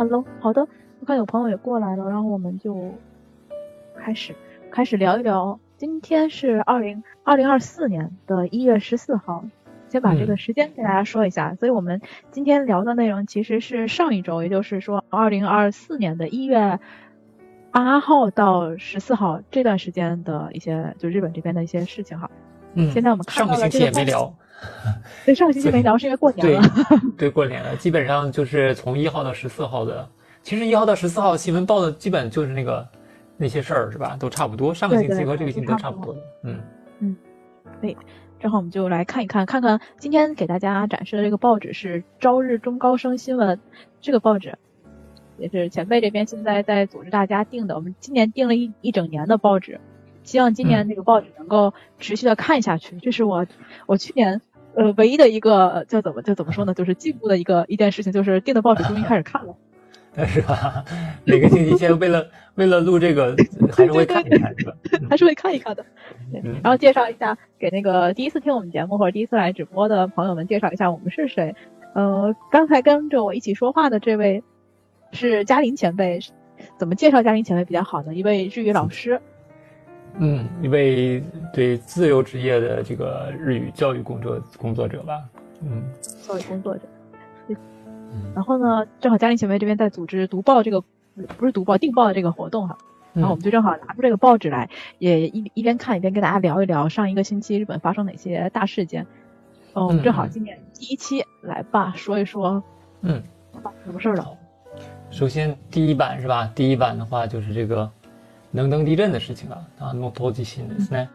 ，Hello，好的，我看有朋友也过来了，然后我们就开始开始聊一聊。今天是二零二零二四年的一月十四号，先把这个时间给大家说一下。所以我们今天聊的内容其实是上一周，也就是说二零二四年的一月八号到十四号这段时间的一些，就日本这边的一些事情哈。嗯。现在我们看到上个星期也没聊。对，上个星期没聊是因为过年了。对，过年了，基本上就是从一号到十四号的。其实一号到十四号新闻报的基本就是那个。那些事儿是吧，都差不多。上个星期和这个星期都差不多。嗯嗯，对，正好我们就来看一看，看看今天给大家展示的这个报纸是《朝日中高生新闻》，这个报纸也是前辈这边现在在组织大家订的。我们今年订了一一整年的报纸，希望今年这个报纸能够持续的看下去。这是我我去年呃唯一的一个叫怎么叫怎么说呢，就是进步的一个一件事情，就是订的报纸终于开始看了。是吧？每个星期先为了为了录这个，还是会看一看，是吧？还是会看一看的。然后介绍一下，给那个第一次听我们节目或者第一次来直播的朋友们介绍一下我们是谁。呃，刚才跟着我一起说话的这位是嘉林前辈。怎么介绍嘉林前辈比较好呢？一位日语老师。嗯，一位对自由职业的这个日语教育工作工作者吧。嗯，教育工作者。然后呢，正好嘉玲前辈这边在组织读报这个，不是读报订报的这个活动哈，然后我们就正好拿出这个报纸来，也一一边看一边跟大家聊一聊上一个星期日本发生哪些大事件。嗯，我们正好今年第一期来吧，说一说，嗯，发生什么事儿了？首先第一版是吧？第一版的话就是这个能登地震的事情了啊，诺托地震ですね。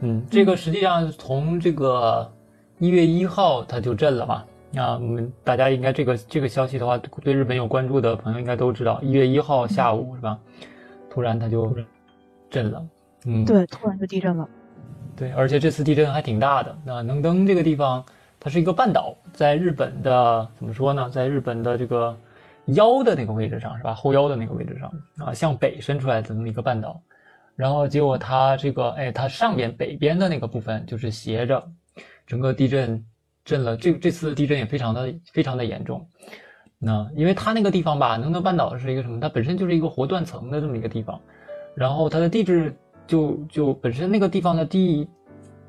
嗯，这个实际上从这个一月一号它就震了嘛。啊，我们大家应该这个这个消息的话，对日本有关注的朋友应该都知道，一月一号下午是吧？突然它就震了，嗯，对，突然就地震了。对，而且这次地震还挺大的。那能登这个地方，它是一个半岛，在日本的怎么说呢？在日本的这个 腰的那个位置上是吧？后腰的那个位置上啊，向北伸出来的这么一个半岛。然后结果它这个，哎，它上边北边的那个部分就是斜着，整个地震。震了，这这次地震也非常的非常的严重。那因为它那个地方吧，能登半岛是一个什么？它本身就是一个活断层的这么一个地方，然后它的地质就就本身那个地方的地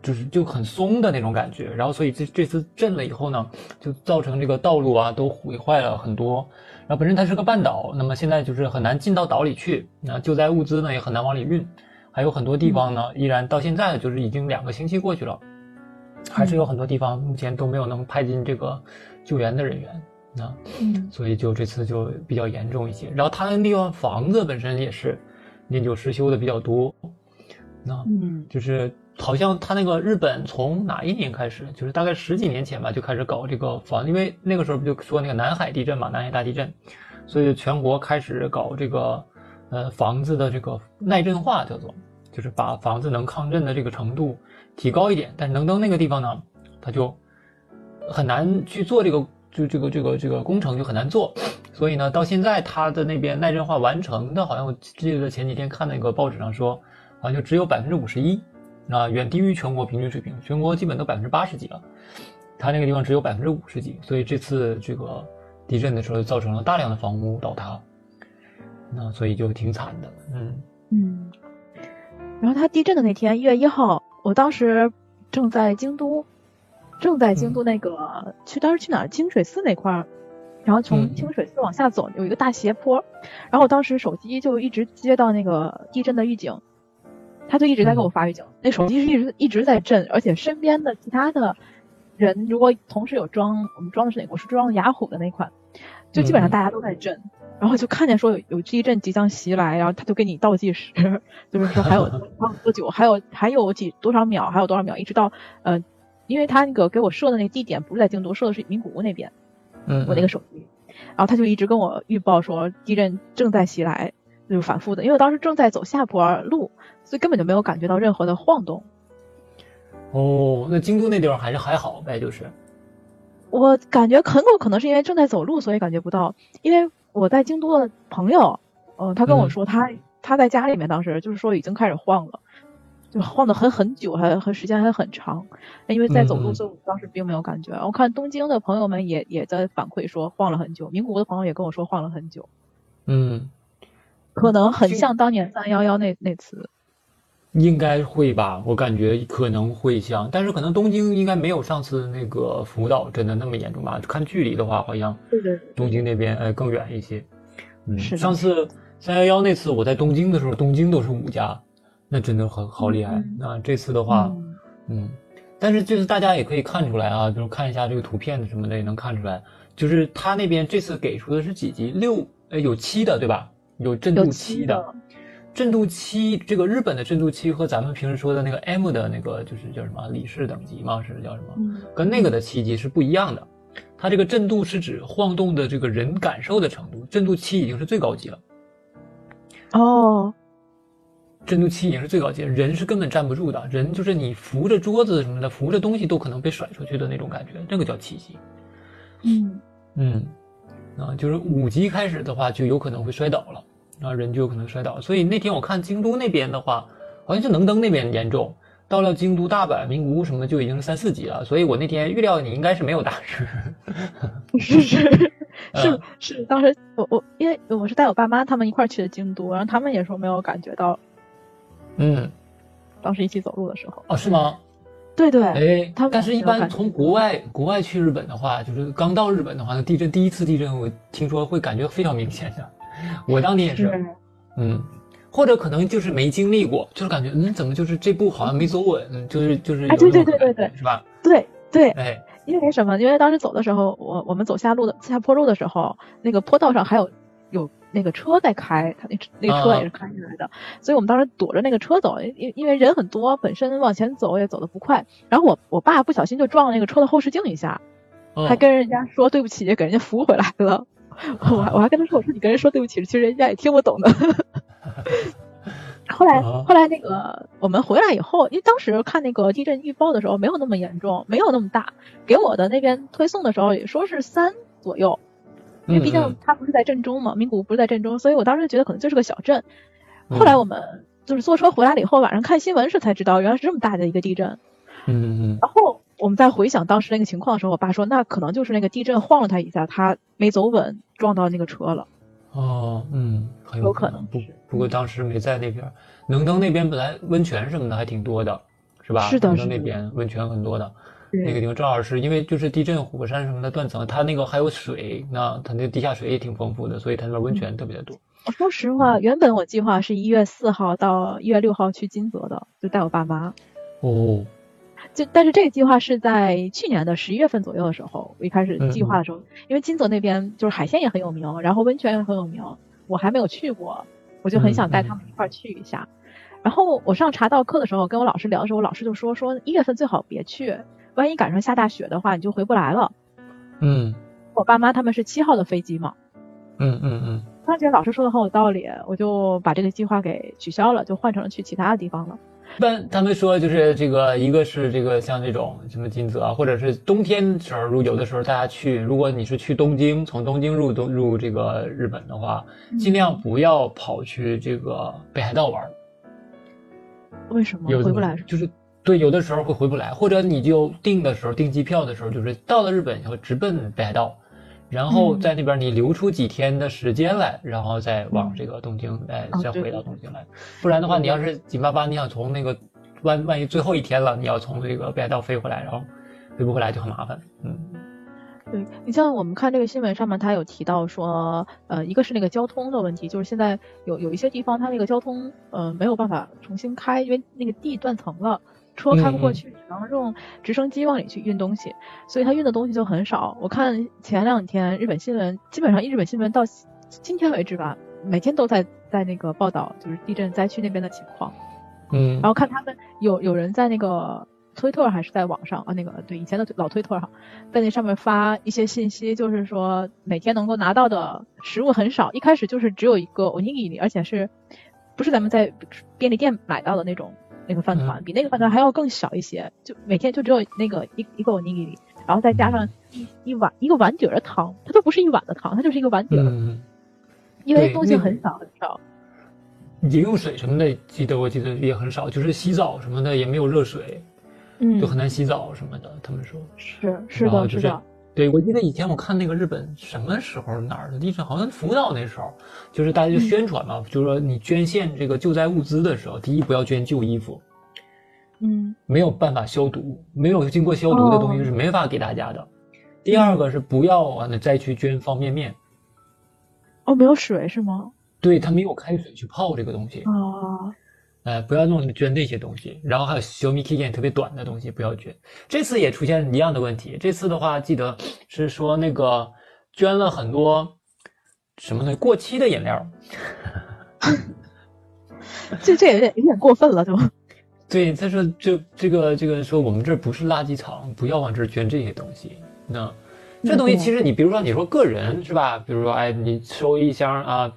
就是就很松的那种感觉，然后所以这这次震了以后呢，就造成这个道路啊都毁坏了很多。然后本身它是个半岛，那么现在就是很难进到岛里去，那救灾物资呢也很难往里运，还有很多地方呢依然到现在就是已经两个星期过去了。还是有很多地方目前都没有能派进这个救援的人员，啊，所以就这次就比较严重一些。然后他那地方房子本身也是年久失修的比较多，那嗯，就是好像他那个日本从哪一年开始，就是大概十几年前吧，就开始搞这个房，因为那个时候不就说那个南海地震嘛，南海大地震，所以全国开始搞这个呃房子的这个耐震化，叫做就是把房子能抗震的这个程度。提高一点，但是能登那个地方呢，它就很难去做这个，就这个这个这个工程就很难做，所以呢，到现在它的那边耐震化完成的，好像我记得前几天看那个报纸上说，好像就只有百分之五十一，啊，远低于全国平均水平，全国基本都百分之八十几了，它那个地方只有百分之五十几，所以这次这个地震的时候造成了大量的房屋倒塌，那所以就挺惨的，嗯。嗯，然后它地震的那天，一月一号。我当时正在京都，正在京都那个去当时去哪儿？清水寺那块儿，然后从清水寺往下走有一个大斜坡，然后我当时手机就一直接到那个地震的预警，他就一直在给我发预警，那手机是一直一直在震，而且身边的其他的人如果同时有装，我们装的是哪个？我是装雅虎的那款，就基本上大家都在震。然后就看见说有有地震即将袭来，然后他就给你倒计时，就是说还有 多久，还有还有几多少秒，还有多少秒，一直到呃，因为他那个给我设的那个地点不是在京都，设的是名古屋那边，嗯，我那个手机，然后他就一直跟我预报说地震正在袭来，就是反复的，因为我当时正在走下坡路，所以根本就没有感觉到任何的晃动。哦，那京都那地方还是还好呗，就是，我感觉很有可能是因为正在走路，所以感觉不到，因为。我在京都的朋友，嗯，他跟我说，他他在家里面当时就是说已经开始晃了，就晃的很很久，还还时间还很长，因为在走路，所以我当时并没有感觉。我看东京的朋友们也也在反馈说晃了很久，名古屋的朋友也跟我说晃了很久。嗯，可能很像当年三幺幺那那次。应该会吧，我感觉可能会像，但是可能东京应该没有上次那个福岛真的那么严重吧？看距离的话，好像东京那边呃更远一些。嗯，上次三幺幺那次我在东京的时候，东京都是五家，那真的很好厉害。那这次的话，嗯，但是就是大家也可以看出来啊，就是看一下这个图片什么的也能看出来，就是他那边这次给出的是几级？六，呃，有七的对吧？有震度七的。震度七，这个日本的震度七和咱们平时说的那个 M 的那个就是叫什么理事等级吗？是叫什么？跟那个的七级是不一样的。它这个震度是指晃动的这个人感受的程度，震度七已经是最高级了。哦，震度七已经是最高级，人是根本站不住的，人就是你扶着桌子什么的，扶着东西都可能被甩出去的那种感觉，那个叫七级。嗯嗯，啊，就是五级开始的话，就有可能会摔倒了。啊，人就有可能摔倒，所以那天我看京都那边的话，好像就能登那边严重，到了京都、大阪、名古屋什么的就已经是三四级了。所以我那天预料你应该是没有大事。是 是是是，当时我我因为我是带我爸妈他们一块去的京都，然后他们也说没有感觉到。嗯，当时一起走路的时候。哦，是吗？对对。哎，他但是一般从国外国外去日本的话，就是刚到日本的话，那地震第一次地震，我听说会感觉非常明显的。我当年也是，嗯，或者可能就是没经历过，就是感觉嗯，怎么就是这步好像没走稳，就是就是哎，对对对对对，是吧？对对，哎，因为什么？因为当时走的时候，我我们走下路的下坡路的时候，那个坡道上还有有那个车在开，他那那车也是开起来的，所以我们当时躲着那个车走，因因为人很多，本身往前走也走得不快，然后我我爸不小心就撞了那个车的后视镜一下，还跟人家说对不起，给人家扶回来了。我我还跟他说，我说你跟人说对不起，其实人家也听不懂的。后来后来那个我们回来以后，因为当时看那个地震预报的时候没有那么严重，没有那么大。给我的那边推送的时候也说是三左右，因为毕竟它不是在震中嘛，名古屋不是在震中，所以我当时觉得可能就是个小震。后来我们就是坐车回来了以后，晚上看新闻时才知道，原来是这么大的一个地震。嗯嗯。然后。我们在回想当时那个情况的时候，我爸说，那可能就是那个地震晃了他一下，他没走稳，撞到那个车了。哦，嗯，很有可能。不不过当时没在那边，能登那边本来温泉什么的还挺多的，是吧？是的，能登那边温泉很多的。那个地方正好是因为就是地震，火山什么的断层，它那个还有水，那它那地下水也挺丰富的，所以它那边温泉特别的多。说实话，原本我计划是一月四号到一月六号去金泽的，就带我爸妈。哦。就但是这个计划是在去年的十一月份左右的时候，我一开始计划的时候，因为金泽那边就是海鲜也很有名，然后温泉也很有名，我还没有去过，我就很想带他们一块去一下。然后我上茶道课的时候，跟我老师聊的时候，我老师就说说一月份最好别去，万一赶上下大雪的话，你就回不来了。嗯，我爸妈他们是七号的飞机嘛。嗯嗯嗯。当觉老师说的很有道理，我就把这个计划给取消了，就换成了去其他的地方了。一般他们说就是这个，一个是这个像这种什么金泽，或者是冬天时候，如有的时候大家去，如果你是去东京，从东京入东入这个日本的话，尽量不要跑去这个北海道玩。为什么回不来？就是对，有的时候会回不来，或者你就订的时候订机票的时候，就是到了日本以后直奔北海道。然后在那边你留出几天的时间来，然后再往这个东京，哎，再回到东京来。不然的话，你要是紧巴巴，你想从那个万万一最后一天了，你要从这个北海道飞回来，然后飞不回来就很麻烦。嗯，对你像我们看这个新闻上面，他有提到说，呃，一个是那个交通的问题，就是现在有有一些地方它那个交通呃没有办法重新开，因为那个地断层了。车开不过去，只能用直升机往里去运东西，所以它运的东西就很少。我看前两天日本新闻，基本上日本新闻到今天为止吧，每天都在在那个报道，就是地震灾区那边的情况。嗯，然后看他们有有人在那个推特还是在网上啊，那个对以前的老推特上，在那上面发一些信息，就是说每天能够拿到的食物很少，一开始就是只有一个 onigiri，而且是不是咱们在便利店买到的那种。那个饭团比那个饭团还要更小一些，就每天就只有那个一一个尼基里，然后再加上一一碗一个碗底儿的汤，它都不是一碗的汤，它就是一个碗底儿，因为东西很少很少。饮用水什么的，记得我记得也很少，就是洗澡什么的也没有热水，嗯，就很难洗澡什么的。他们说是是的，是的。对，我记得以前我看那个日本什么时候哪儿的地震，好像福岛那时候，就是大家就宣传嘛，就是说你捐献这个救灾物资的时候，第一不要捐旧衣服，嗯。没有办法消毒，没有经过消毒的东西哦。是没法给大家的。第二个是不要完了再去捐方便面，哦，没有水是吗？对他没有开水去泡这个东西，啊，哎，不要弄捐那些东西，然后还有小米期限特别短的东西不要捐。这次也出现一样的问题，这次的话记得是说那个捐了很多什么呢？过期的饮料。这这也有点有点过分了，对吧？对，他说这这个这个说我们这不是垃圾场，不要往这儿捐这些东西。那这东西其实你比如说你说个人是吧？比如说哎，你收一箱啊，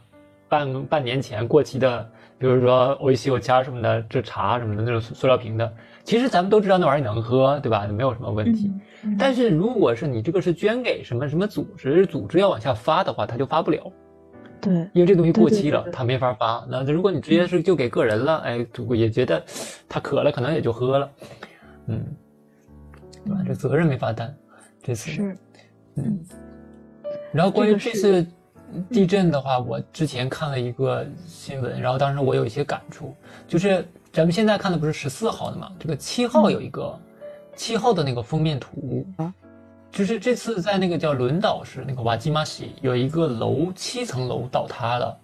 半半年前过期的，比如说欧西有加什么的，这茶什么的那种塑塑料瓶的，其实咱们都知道那玩意儿能喝，对吧？没有什么问题。嗯但是如果是你这个是捐给什么什么组织，组织要往下发的话，它就发不了。对，因为这东西过期了，他没法发。那如果你直接是就给个人了，哎，也觉得他渴了，可能也就喝了，嗯，对吧？这责任没法担，这次是，嗯。然后关于这次地震的话，我之前看了一个新闻，然后当时我有一些感触，就是咱们现在看的不是十四号的嘛，这个七号有一个七号的那个封面图啊。就是这次在那个叫轮岛市那个瓦基马西有一个楼七层楼倒塌了，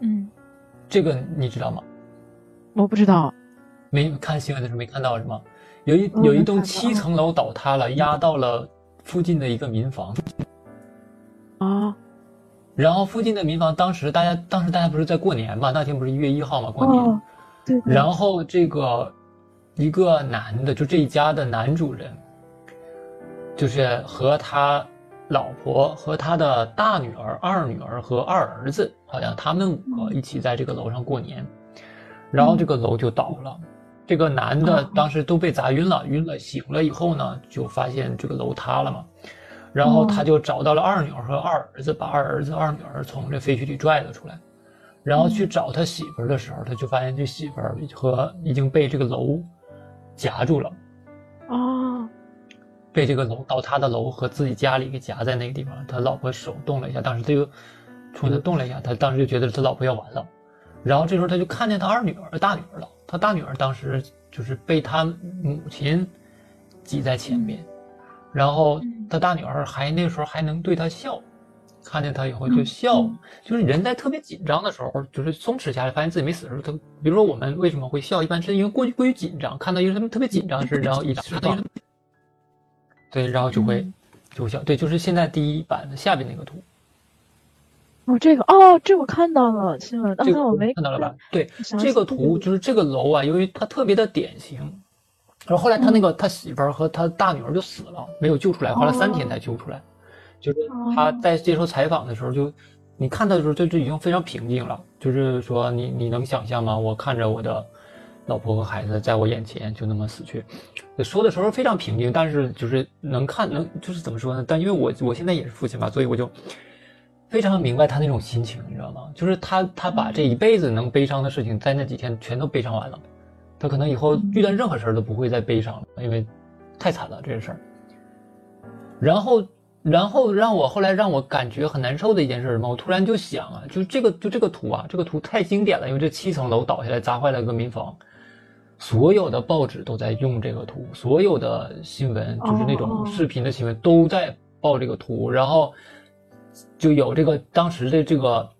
嗯，这个你知道吗？我不知道，没看新闻的时候没看到是吗？有一嗯有一栋七层楼倒塌了，压到了附近的一个民房，啊，然后附近的民房当时大家当时大家不是在过年嘛？那天不是一月一号嘛？过年，哦，对，对然后这个一个男的，就这一家的男主人，就是和他老婆和他的大女儿、二女儿和二儿子，好像他们五个一起在这个楼上过年，然后这个楼就倒了。这个男的哦当时都被砸晕了，晕了醒了以后呢，就发现这个楼塌了嘛，然后他就找到了二女儿和二儿子，把二儿子、二女儿从这废墟里拽了出来。然后去找他媳妇儿的时候，他就发现这媳妇儿和已经被这个楼夹住了，啊，被这个楼倒塌的楼和自己家里给夹在那个地方。他老婆手动了一下，当时他就冲他动了一下，他当时就觉得他老婆要完了。然后这时候他就看见他二女儿、大女儿了。他大女儿当时就是被他母亲挤在前面，然后他大女儿还那时候还能对他笑，看见他以后就笑。嗯就是人在特别紧张的时候，就是松弛下来，发现自己没死的时候，他比如说我们为什么会笑，一般是因为过于过于紧张，看到一个他们特别紧张的事，然后一释放，对，然后就会嗯就会笑。对，就是现在第一版的下边那个图，哦，这个哦，这我看到了新闻，这个图但我没看到了吧？对，这个图就是这个楼啊，由于它特别的典型，然后后来他那嗯个他媳妇儿和他大女儿就死了，没有救出来，花了三天才救出来。就是他在接受采访的时候就，你看他的时候就就已经非常平静了，就是说你你能想象吗？我看着我的老婆和孩子在我眼前就那么死去，说的时候非常平静，但是就是能看能就是怎么说呢？但因为我我现在也是父亲嘛，所以我就非常明白他那种心情，你知道吗？就是他他把这一辈子能悲伤的事情，在那几天全都悲伤完了，他可能以后遇到任何事儿都不会再悲伤了，因为太惨了这个事儿。然后，然后让我后来让我感觉很难受的一件事是什么？我突然就想啊，就这个就这个图啊，这个图太经典了，因为这七层楼倒下来砸坏了一个民房，所有的报纸都在用这个图，所有的新闻就是那种视频的新闻都在报这个图，然后就有这个当时的这个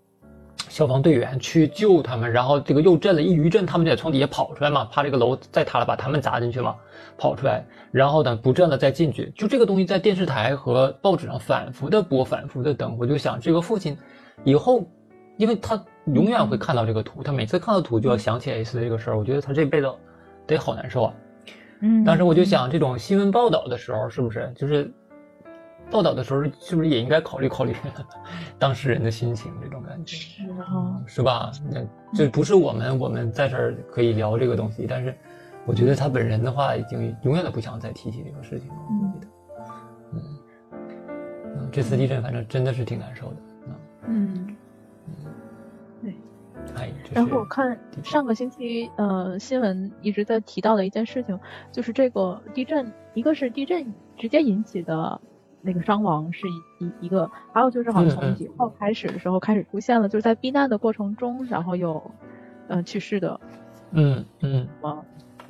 消防队员去救他们，然后这个又震了一余震，他们就得从底下跑出来嘛，怕这个楼再塌了把他们砸进去嘛，跑出来，然后等不震了再进去。就这个东西在电视台和报纸上反复的播，反复的登。我就想，这个父亲以后，因为他永远会看到这个图，他每次看到图就要想起 S 这个事儿。我觉得他这辈子得好难受啊。嗯，当时我就想，这种新闻报道的时候，是不是就是报道的时候，是不是也应该考虑考虑 当事人的心情这种感觉？是哈，是吧？那这不是我们我们在这儿可以聊这个东西，但是我觉得他本人的话，已经永远都不想再提起这个事情了。我觉得，嗯，嗯，这次地震反正真的是挺难受的。嗯。哎，这是然后我看上个星期呃新闻一直在提到的一件事情，就是这个地震，一个是地震直接引起的那个伤亡是一一一个，还有就是好像从几号开始的时候开始出现了，就是在避难的过程中，然后有嗯去世的，嗯嗯，啊，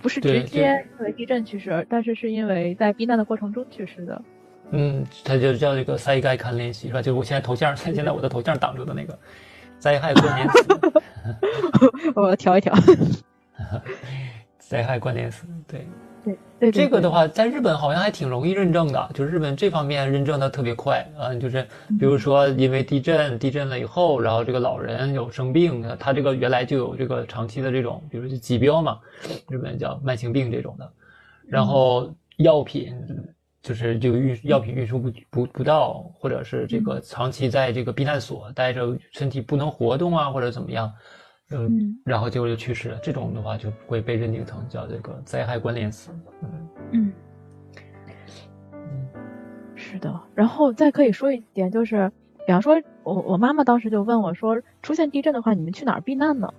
不是直接因为地震去世，但是是因为在避难的过程中去世的。嗯，它就叫这个灾害看联词是吧？就是我现在头像，现在我的头像挡住的那个灾害关联词，我调一调。灾害关联词，对对对，这个的话，在日本好像还挺容易认证的，就是日本这方面认证的特别快啊。就是比如说，因为地震，地震了以后，然后这个老人有生病，他这个原来就有这个长期的这种，比如说疾病嘛，日本叫慢性病这种的，然后药品。就是这个运药品运输不不不到，或者是这个长期在这个避难所待着，身体不能活动啊，或者怎么样，嗯，然后结果就去世了。这种的话就会被认定成叫这个灾害关联死。嗯嗯嗯，是的。然后再可以说一点，就是比方说，我我妈妈当时就问我说，出现地震的话，你们去哪儿避难呢？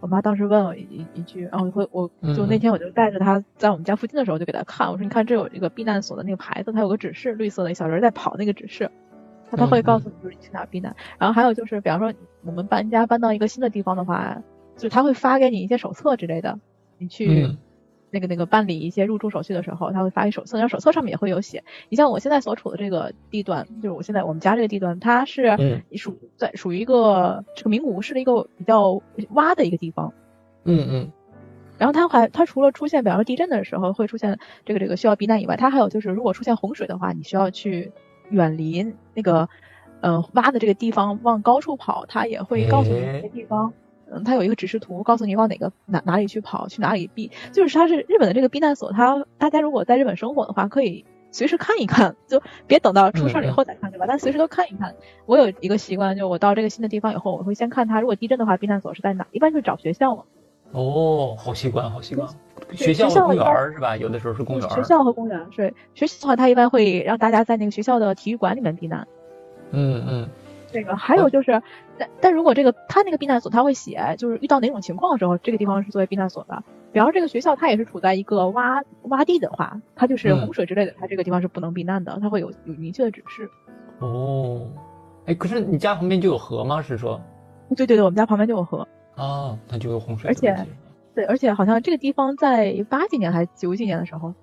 我妈当时问我一一句，然后我会我就那天我就带着她在我们家附近的时候就给她看，我说你看这有一个避难所的那个牌子，它有个指示，绿色的小人在跑那个指示，他他会告诉你就是你去哪儿避难。然后还有就是比方说我们搬家搬到一个新的地方的话，就是他会发给你一些手册之类的，你去。那个那个办理一些入住手续的时候，他会发一手册，然后手册上面也会有写。你像我现在所处的这个地段，就是我现在我们家这个地段，它是属在属于一个这个名古屋市的一个比较洼的一个地方。嗯嗯。然后它还它除了出现比方说地震的时候会出现这个这个需要避难以外，它还有就是如果出现洪水的话，你需要去远离那个呃挖的这个地方往高处跑，它也会告诉你哪些地方。嗯，它有一个指示图，告诉你往哪个哪哪里去跑，去哪里避。就是它是日本的这个避难所，它大家如果在日本生活的话，可以随时看一看，就别等到出事以后再看，对吧？但随时都看一看。我有一个习惯，就我到这个新的地方以后，我会先看它，如果地震的话，避难所是在哪，一般就是找学校嘛。哦，好习惯，好习惯。学校和公园是吧？有的时候是公园。学校和公园是学校的话，他一般会让大家在那个学校的体育馆里面避难。嗯嗯。这个还有就是，但但如果这个他那个避难所他会写，就是遇到哪种情况的时候，这个地方是作为避难所的。比方说这个学校它也是处在一个洼洼地的话，它就是洪水之类的，它这个地方是不能避难的，它会有有明确的指示。哦，哎，可是你家旁边就有河吗？是说？对对对，我们家旁边就有河。啊，那就有洪水。而且，对，而且好像这个地方在八几年还是九几年的时候，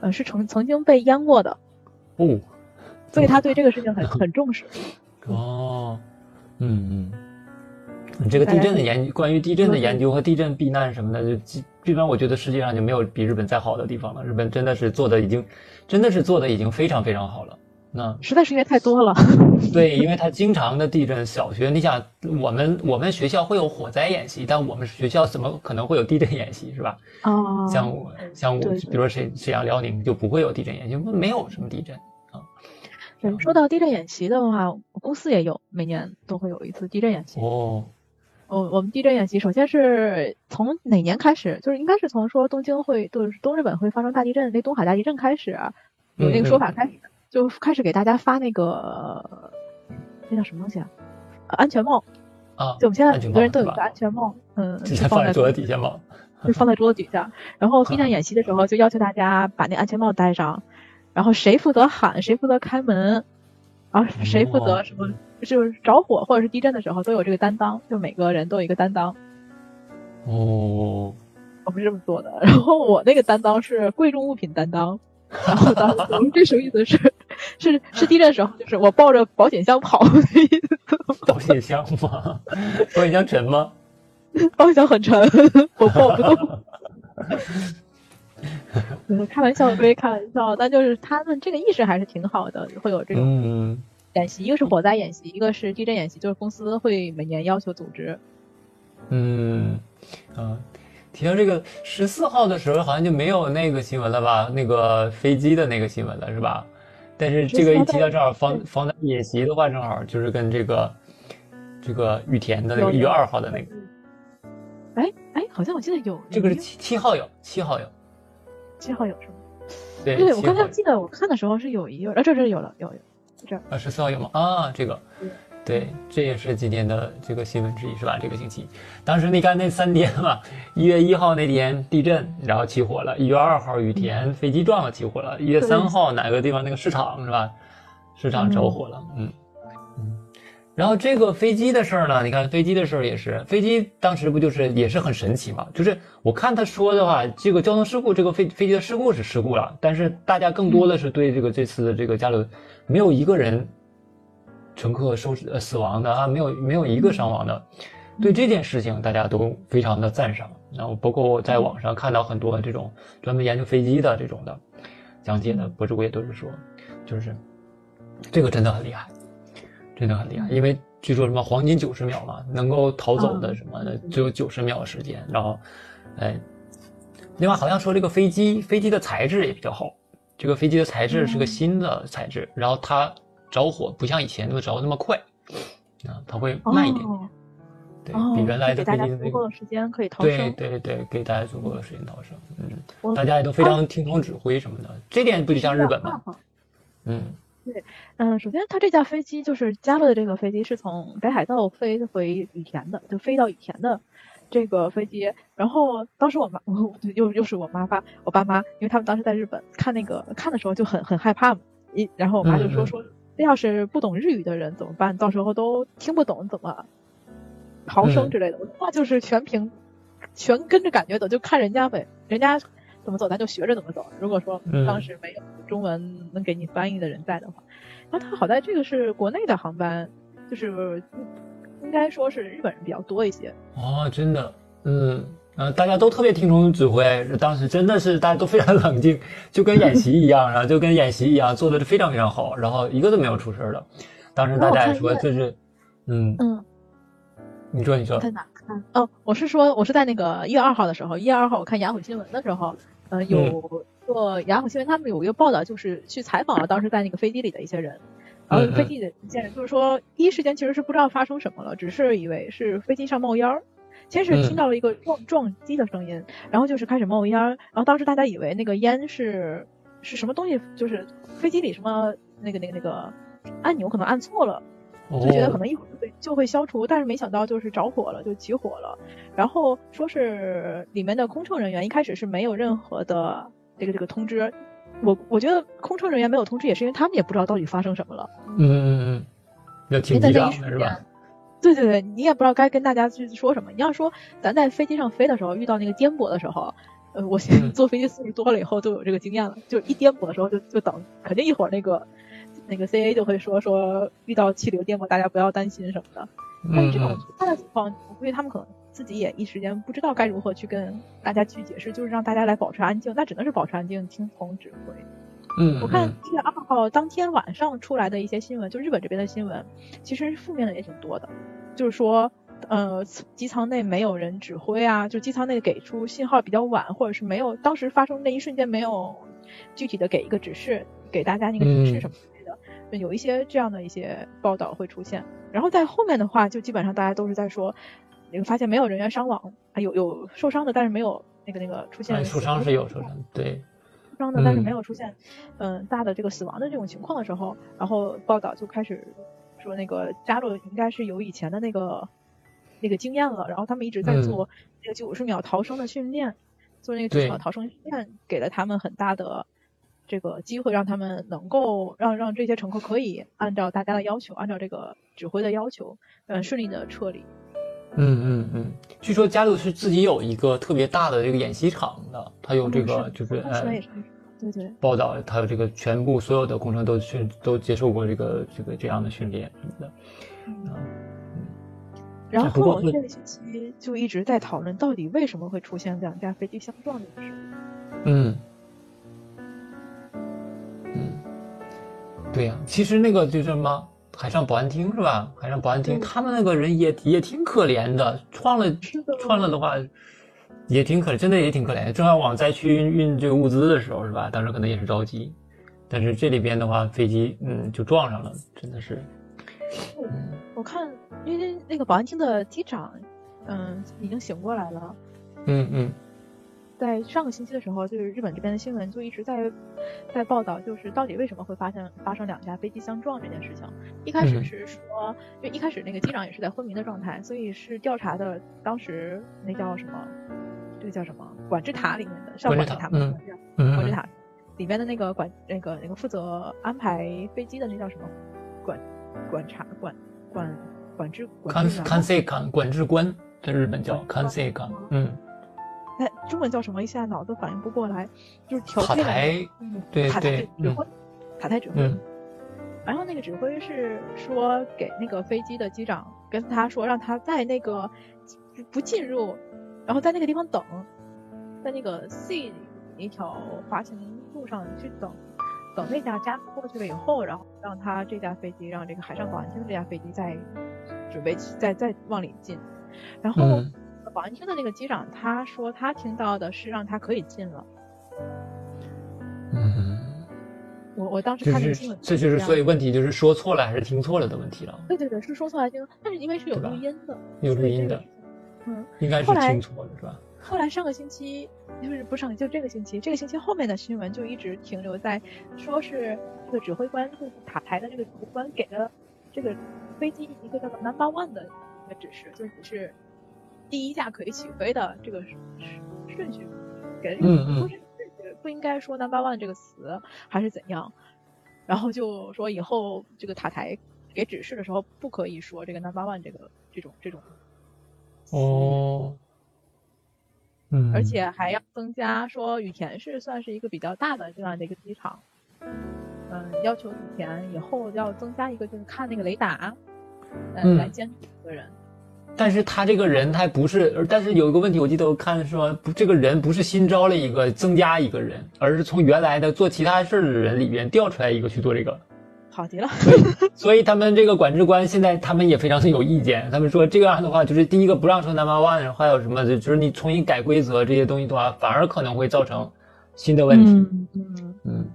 呃，是曾曾经被淹过的。哦。所以他对这个事情很 很重视。哦，嗯嗯，这个地震的研，关于地震的研究和地震避难什么的，就基基本上我觉得世界上就没有比日本再好的地方了。日本真的是做的已经，真的是做的已经非常非常好了。那实在是因为太多了。对，因为它经常的地震，小学你想，我们我们学校会有火灾演习，但我们学校怎么可能会有地震演习是吧？哦，像我像我，比如说沈沈阳辽宁就不会有地震演习，没有什么地震。对，说到地震演习的话，公司也有，每年都会有一次地震演习。哦，哦，我们地震演习首先是从哪年开始？就是应该是从说东京会，就是东日本会发生大地震，那东海大地震开始，有那个说法开始，就开始给大家发那个那叫什么东西啊？安全帽啊，就我们现在每个人都有一个安全帽，嗯，放在桌子底下吗？就放在桌子底下。然后避难演习的时候，就要求大家把那安全帽戴上。然后谁负责喊，谁负责开门，然后谁负责什么，就是着火或者是地震的时候都有这个担当，就每个人都有一个担当。哦，我们是这么做的。然后我那个担当是贵重物品担当。然后当时这什么意思？是是是地震的时候，就是我抱着保险箱跑的意思。保险箱吗？保险箱沉吗？保险箱很沉，我抱不动。开玩笑归开玩笑，但就是他们这个意识还是挺好的，会有这种演习，一个是火灾演习，一个是地震演习，就是公司会每年要求组织。嗯，啊，提到这个十四号的时候，好像就没有那个新闻了吧？那个飞机的那个新闻了，是吧？但是这个一提到正好防防灾演习的话，正好就是跟这个这个羽田的那个一月二号的那个。哎哎，好像我记得有这个是七七号有七号有。七号有什么？对，对我刚才记得我看的时候是有一个，啊，这这有了，有有，这啊，十四号有吗？啊，这个，对，这也是今天的这个新闻之一，是吧？这个星期，当时你看那三天嘛，一月一号那天地震，然后起火了；一月二号雨田飞机撞了起火了；一月三号哪个地方那个市场是吧？市场着火了，嗯嗯。然后这个飞机的事儿呢，你看飞机的事儿也是，飞机当时不就是也是很神奇嘛？就是我看他说的话，这个交通事故，这个飞飞机的事故是事故了，但是大家更多的是对这个这次的这个加流没有一个人。乘客受呃死亡的啊，没有没有一个伤亡的，对这件事情大家都非常的赞赏。然后包括我在网上看到很多这种专门研究飞机的这种的讲解的博主也都是说，就是这个真的很厉害，真的很厉害。因为据说什么黄金九十秒嘛，能够逃走的什么的只有九十秒时间。然后，哎，另外好像说这个飞机飞机的材质也比较好，这个飞机的材质是个新的材质，然后它。着火不像以前那么着那么快，啊，它会慢一点。点，对比原来的飞机足够的时间可以逃生，对对对，给大家足够的时间逃生，嗯，大家也都非常听从指挥什么的，这点不就像日本吗？嗯，对，嗯，首先它这架飞机就是加勒的这个飞机是从北海道飞回羽田的，就飞到羽田的这个飞机，然后当时我妈，我又又是我妈发我爸妈，因为他们当时在日本看那个看的时候就很很害怕嘛，一然后我妈就说说。这要是不懂日语的人怎么办？到时候都听不懂怎么逃生之类的。那就是全凭全跟着感觉走，就看人家呗，人家怎么走，咱就学着怎么走。如果说当时没有中文能给你翻译的人在的话，那他好在这个是国内的航班，就是应该说是日本人比较多一些。哦，真的，嗯。嗯，大家都特别听从指挥，当时真的是大家都非常冷静，就跟演习一样，然后就跟演习一样做的非常非常好，然后一个都没有出事儿的。当时大家也说就是，嗯嗯，你说你说在哪看？哦，我是说我是在那个一月二号的时候，一月二号我看雅虎新闻的时候，呃，有做雅虎新闻他们有一个报道，就是去采访了当时在那个飞机里的一些人，然后飞机的一些人就是说第一时间其实是不知道发生什么了，只是以为是飞机上冒烟儿。先是听到了一个撞撞击的声音，然后就是开始冒烟，然后当时大家以为那个烟是是什么东西，就是飞机里什么那个那个那个按钮可能按错了，就觉得可能一会儿会就会消除，但是没想到就是着火了，就起火了。然后说是里面的空乘人员一开始是没有任何的这个这个通知，我我觉得空乘人员没有通知也是因为他们也不知道到底发生什么了。嗯嗯嗯，要挺紧张的是吧？对对对，你也不知道该跟大家去说什么。你要说咱在飞机上飞的时候遇到那个颠簸的时候，呃，我现在坐飞机次数多了以后都有这个经验了，就一颠簸的时候就就等，肯定一会儿那个那个 CA 就会说说遇到气流颠簸，大家不要担心什么的。但是这种突发的情况，我估计他们可能自己也一时间不知道该如何去跟大家去解释，就是让大家来保持安静，那只能是保持安静，听从指挥。嗯，我看七月二号当天晚上出来的一些新闻，就日本这边的新闻，其实负面的也挺多的。就是说，呃，机舱内没有人指挥啊，就机舱内给出信号比较晚，或者是没有当时发生那一瞬间没有具体的给一个指示，给大家那个指示什么之类的，有一些这样的一些报道会出现。然后在后面的话，就基本上大家都是在说，那个发现没有人员伤亡，有有受伤的，但是没有那个那个出现受伤是有受伤，对。伤的，但是没有出现，嗯，大的这个死亡的这种情况的时候，然后报道就开始说那个加洛应该是有以前的那个那个经验了，然后他们一直在做那个九十秒逃生的训练，做那个九十秒逃生训练，给了他们很大的这个机会，让他们能够让让这些乘客可以按照大家的要求，按照这个指挥的要求，嗯，顺利的撤离。嗯嗯嗯，据说加六是自己有一个特别大的这个演习场的，他有这个就是呃，对对，报道他有这个全部所有的工程都训都接受过这个这个这样的训练什么的。然后这个星期就一直在讨论到底为什么会出现两架飞机相撞这个事。嗯。嗯，对呀，其实那个就是什么。海上保安厅是吧？海上保安厅，他们那个人也也挺可怜的，撞了撞了的话，也挺可怜，真的也挺可怜。正要往灾区运运这个物资的时候是吧？当时可能也是着急，但是这里边的话，飞机嗯就撞上了，真的是。我看，因为那个保安厅的机长，嗯，已经醒过来了。嗯嗯。在上个星期的时候，就是日本这边的新闻就一直在在报道，就是到底为什么会发生发生两架飞机相撞这件事情。一开始是说，因为一开始那个机长也是在昏迷的状态，所以是调查的当时那叫什么，这个叫什么管制塔里面的上管制塔，嗯管制塔里面的那个管那个那个负责安排飞机的那叫什么管管察管管管制管制管制官管制官在日本叫管制官，嗯。哎，中文叫什么？一下脑子反应不过来，就是调塔台，对塔台指挥，塔台指挥。嗯。然后那个指挥是说给那个飞机的机长跟他说，让他在那个不进入，然后在那个地方等，在那个 C 一条滑行路上去等，等那架加速过去了以后，然后让他这架飞机，让这个海上保安厅的这架飞机再准备再再往里进，然后。保安厅的那个机长，他说他听到的是让他可以进了。嗯，我我当时看那个新闻，这就是所以问题就是说错了还是听错了的问题了。对对对，是说错还是听？但是因为是有录音的，有录音的，嗯，应该是听错了是吧？后来上个星期就是不上就这个星期，这个星期后面的新闻就一直停留在说是这个指挥官就是塔台的这个指挥官给了这个飞机一个叫做 Number One 的一个指示，就是是。第一架可以起飞的这个顺序，给的说是顺序，不应该说 number one 这个词，还是怎样？然后就说以后这个塔台给指示的时候，不可以说这个 number one 这个这种这种。哦。嗯。而且还要增加说羽田是算是一个比较大的这样的一个机场，嗯，要求羽田以后要增加一个就是看那个雷达，嗯，来监督一个人。但是他这个人他不是，但是有一个问题，我记得我看说，不，这个人不是新招了一个增加一个人，而是从原来的做其他事儿的人里边调出来一个去做这个。好极了。所以，所以他们这个管制官现在他们也非常的有意见，他们说这样的话，就是第一个不让说 number one，还有什么，就是你重新改规则这些东西的话，反而可能会造成新的问题。嗯嗯嗯。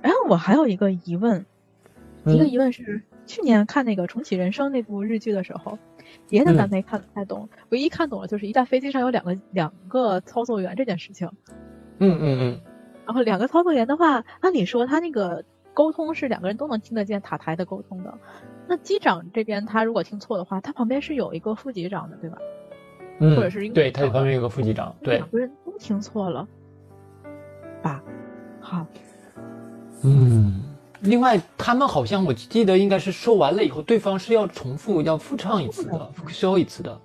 然后我还有一个疑问，一个疑问是，去年看那个重启人生那部日剧的时候。别的咱没看太懂，唯一看懂了就是一架飞机上有两个两个操作员这件事情。嗯嗯嗯。然后两个操作员的话，按理说他那个沟通是两个人都能听得见塔台的沟通的。那机长这边他如果听错的话，他旁边是有一个副机长的，对吧？嗯。或者是对，他旁边有个副机长。对。两个人都听错了。吧。好。嗯。另外，他们好像我记得应该是说完了以后，对方是要重复要复唱一次的，复修一次的，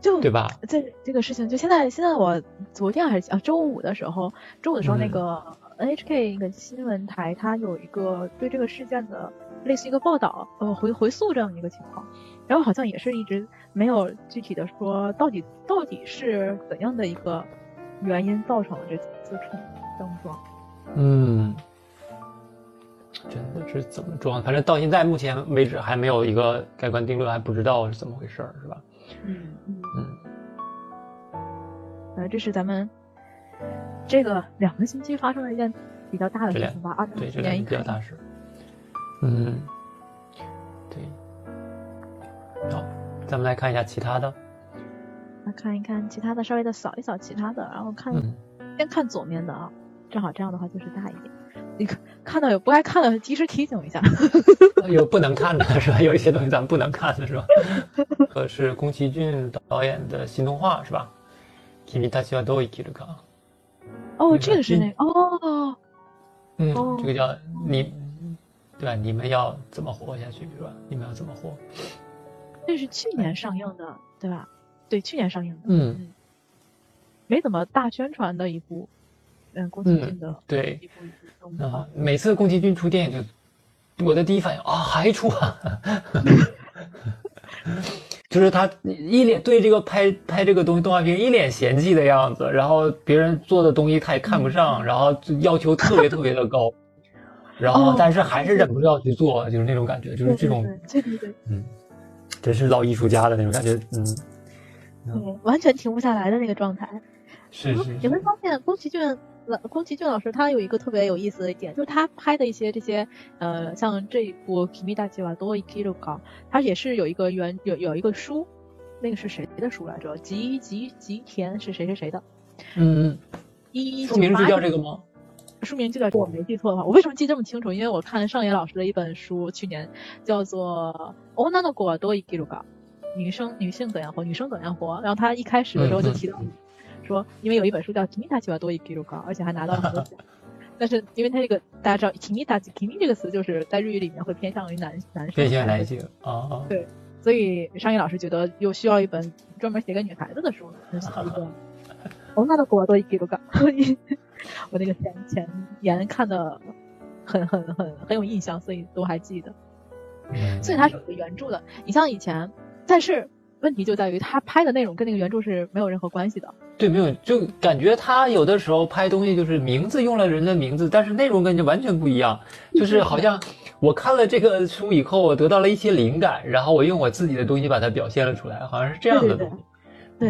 就对吧？这这个事情，就现在现在我昨天还是啊周五的时候，周五的时候那个 NHK 一个新闻台，它有一个对这个事件的类似一个报道，呃回回溯这样一个情况，然后好像也是一直没有具体的说到底到底是怎样的一个原因造成了这次冲症状，嗯。真的是怎么装？反正到现在目前为止还没有一个盖棺定论，还不知道是怎么回事儿，是吧？嗯嗯嗯。呃，这是咱们这个两个星期发生了一件比较大的事情吧？二对，这件比较大事。嗯，对。好，咱们来看一下其他的。来看一看其他的，稍微的扫一扫其他的，然后看先看左面的啊，正好这样的话就是大一点。你看看到有不该看的，及时提醒一下。有不能看的是吧？有一些东西咱们不能看的是吧？呃，是宫崎骏导演的新动画是吧？君たちはどう生きるか。哦，这个是那哦。嗯，这个叫你，对吧？你们要怎么活下去是吧？你们要怎么活？这是去年上映的，对吧？对，去年上映的。嗯。没怎么大宣传的一部。 嗯，宫崎骏的对，啊，每次宫崎骏出电影，就我的第一反应啊，还出啊，就是他一脸对这个拍拍这个东西动画片一脸嫌弃的样子，然后别人做的东西他也看不上，然后要求特别特别的高，然后但是还是忍不住要去做，就是那种感觉，就是这种，对对对，嗯，真是老艺术家的那种感觉，嗯，对，完全停不下来的那个状态，是是，你会发现宫崎骏。老宫崎骏老师他有一个特别有意思的一点，就是他拍的一些这些呃，像这一部《Kimi da Jiwa Do Ikiru Ka》，他也是有一个原有有一个书， 那个是谁的书来着？吉吉吉田是谁谁谁的？嗯一嗯，书名是叫这个吗？书名就叫，我没记错的话，我为什么记这么清楚？因为我看上野老师的一本书，去年叫做《女の子はどう生きるか》，女生女性怎样活，女生怎样活。然后他一开始的时候就提到嗯 说，因为有一本书叫《君たちはどう生きるか》，而且还拿到了很多奖。但是因为他这个大家知道 “kimi ta kimi” 这个词就是在日语里面会偏向于男男生，偏向男性啊。对所以上野老师觉得又需要一本专门写给女孩子的书，就写一个《女の子はどう生きるか》。我那个前前言看的很很很很有印象，所以都还记得。嗯所以它是有个原著的。你像以前，但是问题就在于他拍的内容跟那个原著是没有任何关系的。 对，没有，就感觉他有的时候拍东西就是名字用了人的名字，但是内容跟这完全不一样，就是好像我看了这个书以后，我得到了一些灵感，然后我用我自己的东西把它表现了出来，好像是这样的对对对。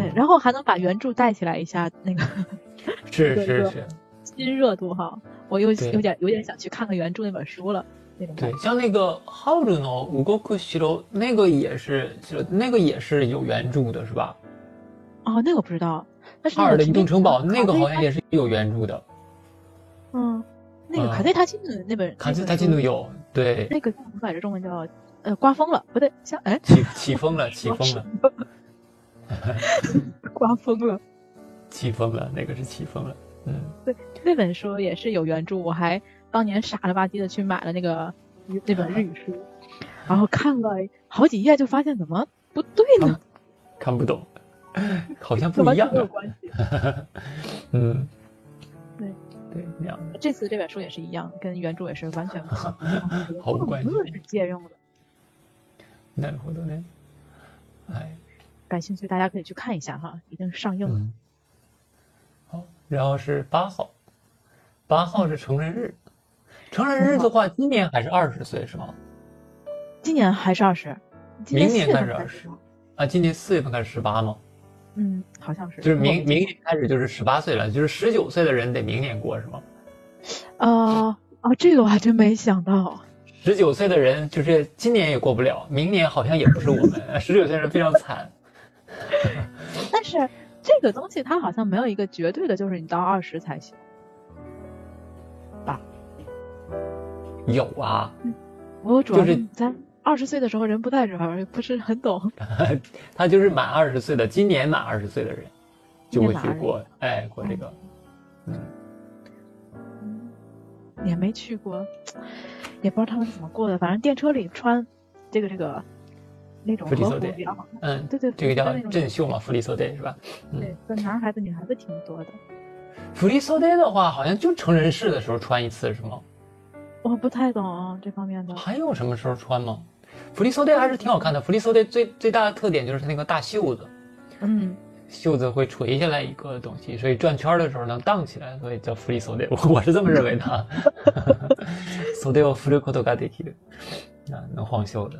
对，然后还能把原著带起来一下，那个 是是是，新热度哈。我又有点有点想去看看原著那本书了，对，像那个浩尔诺五个库西罗，那个也是，就那个也是有原著的，是吧？哦，那个我不知道。哈尔的移动城堡那个好像也也是有原著的，嗯，那个嗯卡内塔金的那本卡兹那本书塔金都有，对，那个叫什么来着？中文叫呃刮风了，不对，像哎起起风了，起风了，刮风了。起风了，那个是起风了，嗯。对那本书也是有原著，我还当年傻了吧唧的去买了那个那本日语书，然后看了好几页，就发现怎么不对呢？看不懂，好像跟完全没有不一样啊。关系。嗯，对对，那样的。这次这本书也是一样，跟原著也是完全不相关毫无关系是借用的。なるほどね。はい。感兴趣大家可以去看一下哈，已经上映了。嗯。好，然后是八号，八号是成人日。成人日的话，今年还是二十岁是吗？今年还是二十，今明年四月开始二十份开始吧。啊，今年四月份开始十八吗？ 嗯，好像是。就是明明年开始就是十八岁了，就是十九岁的人得明年过是吗？啊啊，这个我还真没想到。十九岁的人就是今年也过不了，明年好像也不是我们。十九岁人非常惨。但是这个东西它好像没有一个绝对的，就是你到二十才行。吧有啊，我主要就是在二十岁的时候人不在这儿，不是很懂。他就是满二十岁的，今年满二十岁的人就会去过，哎，过这个，嗯，也没去过，也不知道他们怎么过的。反正电车里穿这个这个那种和弗里索对服比较好看。嗯，对对，这个叫那种镇秀嘛，福里索代是吧？嗯对，分男孩子女孩子挺多的。福里索代的话，好像就成人式的时候穿一次是吗？我不太懂这方面的。还有什么时候穿吗？弗里索代还是挺好看的。弗里索代最最大的特点就是它那个大袖子，嗯，袖子会垂下来一个东西，所以转圈的时候能荡起来，所以叫弗里索代。我我是这么认为的啊。袖を振ることができる，啊，能晃袖的，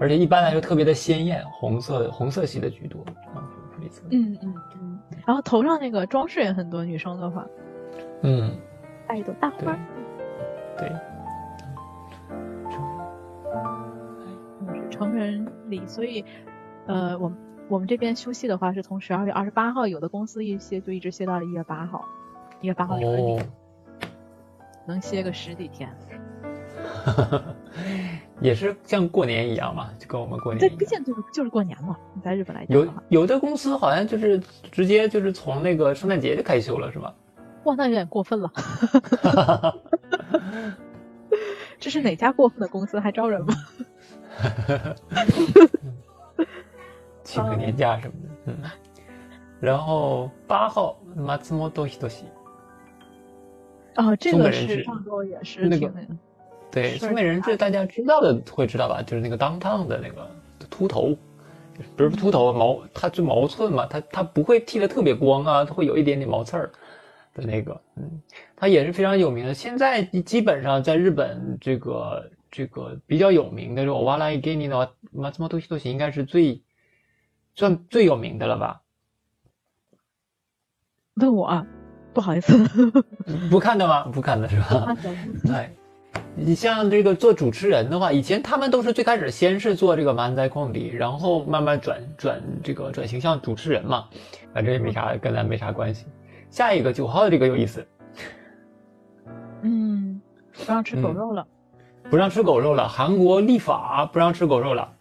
而且一般来说特别的鲜艳，红色红色系的居多。啊，弗里索代。嗯嗯嗯。然后头上那个装饰也很多，女生的话嗯，戴一朵大花儿，对， 成人礼，所以呃，我们我们这边休息的话是从十二月二十八号，有的公司一歇就一直歇到了一月八号，一月八号成人礼。哦，能歇个十几天。也是像过年一样嘛，就跟我们过年这一样。毕竟就是就是过年嘛，你在日本来讲有，有的公司好像就是直接就是从那个圣诞节就开休了，是吧？哇，那有点过分了。这是哪家过分的公司还招人吗？请个年假什么的，嗯。然后八号松本人志，哦，这个松本人志是上周也是那个那个。对，是松本人志大家知道的会知道吧？就是那个当烫的那个秃头，不是秃头毛，他就毛寸嘛，他他不会剃的特别光啊，它会有一点点毛刺儿的那个，嗯，他也是非常有名的。现在基本上在日本这个这个比较有名的这个瓦拉伊给你的松本人志应该是最算最有名的了吧？问我啊，不好意思，不看的吗？不看的是吧？啊哎，你像这个做主持人的话，以前他们都是最开始先是做这个漫才控底，然后慢慢转转这个转型向主持人嘛，反正也没啥跟咱没啥关系。下一个九号的这个有意思，嗯，不让吃狗肉了，不让吃狗肉了，韩国立法不让吃狗肉了。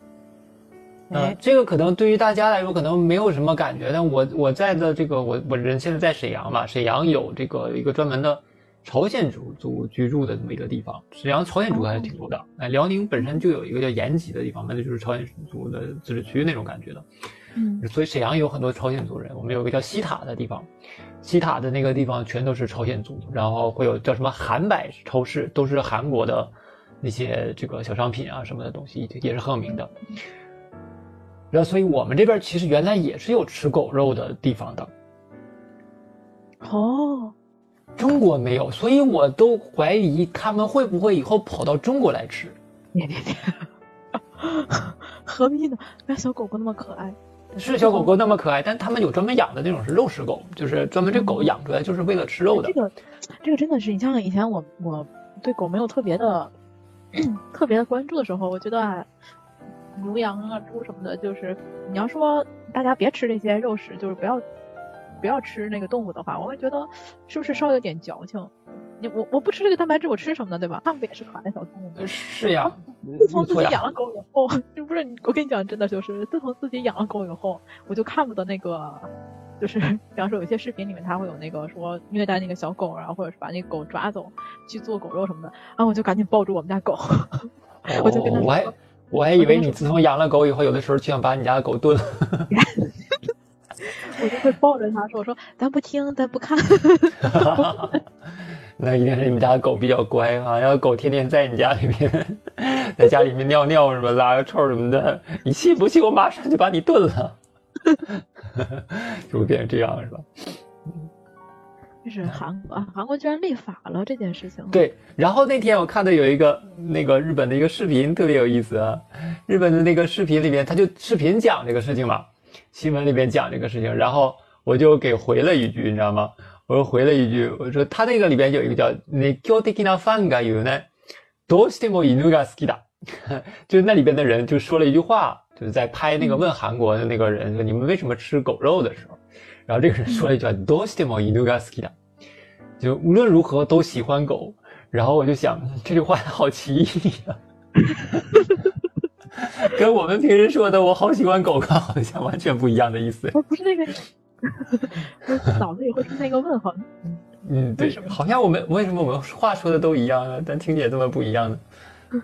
嗯，这个可能对于大家来说可能没有什么感觉，但我我在的这个我我人现在在沈阳嘛，沈阳有这个一个专门的。朝鲜族族居住的这么一个地方，沈阳朝鲜族还是挺多的。哎，辽宁本身就有一个叫延吉的地方，那就是朝鲜族的自治区那种感觉的。嗯，所以沈阳有很多朝鲜族人。我们有个叫西塔的地方，西塔的那个地方全都是朝鲜族，然后会有叫什么韩百超市，都是韩国的那些这个小商品啊什么的东西，也是很有名的。然后，所以我们这边其实原来也是有吃狗肉的地方的。哦。中国没有，所以我都怀疑他们会不会以后跑到中国来吃。别别别，何必呢？那小狗狗那么可爱，是小狗狗那么可爱，但他们有专门养的那种是肉食狗，就是专门这狗养出来就是为了吃肉的。这个，这个真的是你像以前我我对狗没有特别的 特别的关注的时候，我觉得啊牛羊啊猪什么的，就是你要说大家别吃这些肉食，就是不要。不要吃那个动物的话，我会觉得是不是稍微有点矫情？你我我不吃这个蛋白质，我吃什么呢？对吧？他们不也是可爱小动物吗？是呀。自从自己养了狗以后，就不是我跟你讲，真的就是自从自己养了狗以后，我就看不得那个，就是比方说有些视频里面，他会有那个说虐待那个小狗，然后或者是把那个狗抓走去做狗肉什么的，然后我就赶紧抱住我们家狗，我就跟他说，我还我还以为你自从养了狗以后，有的时候就想把你家的狗炖了。我就会抱着它说：“我说咱不听，咱不看。”那一定是你们家的狗比较乖啊！要狗天天在你家里面，在家里面尿尿什么、拉个臭什么的，你信不信我马上就把你炖了？就会变成这样是吧？就是韩国，韩国居然立法了这件事情。对，然后那天我看到有一个那个日本的一个视频特别有意思啊，日本的那个视频里面他就视频讲这个事情嘛。新闻里边讲这个事情，然后我就给回了一句，你知道吗？我又回了一句，我说他那个里边有一个叫“那 q t i k i n a fan ga yu ne do s t e mo inu ga ski da”，就是那里边的人就说了一句话，就是在拍那个问韩国的那个人说你们为什么吃狗肉的时候，然后这个人说了一句 “do s t e mo inu ga ski da”，就无论如何都喜欢狗。然后我就想这句话好奇异啊。跟我们平时说的“我好喜欢狗狗”好像完全不一样的意思。不是那个，脑子里会出现一个问号。嗯，对，好像我们为什么我们话说的都一样呢？但听起来这么不一样呢？哎，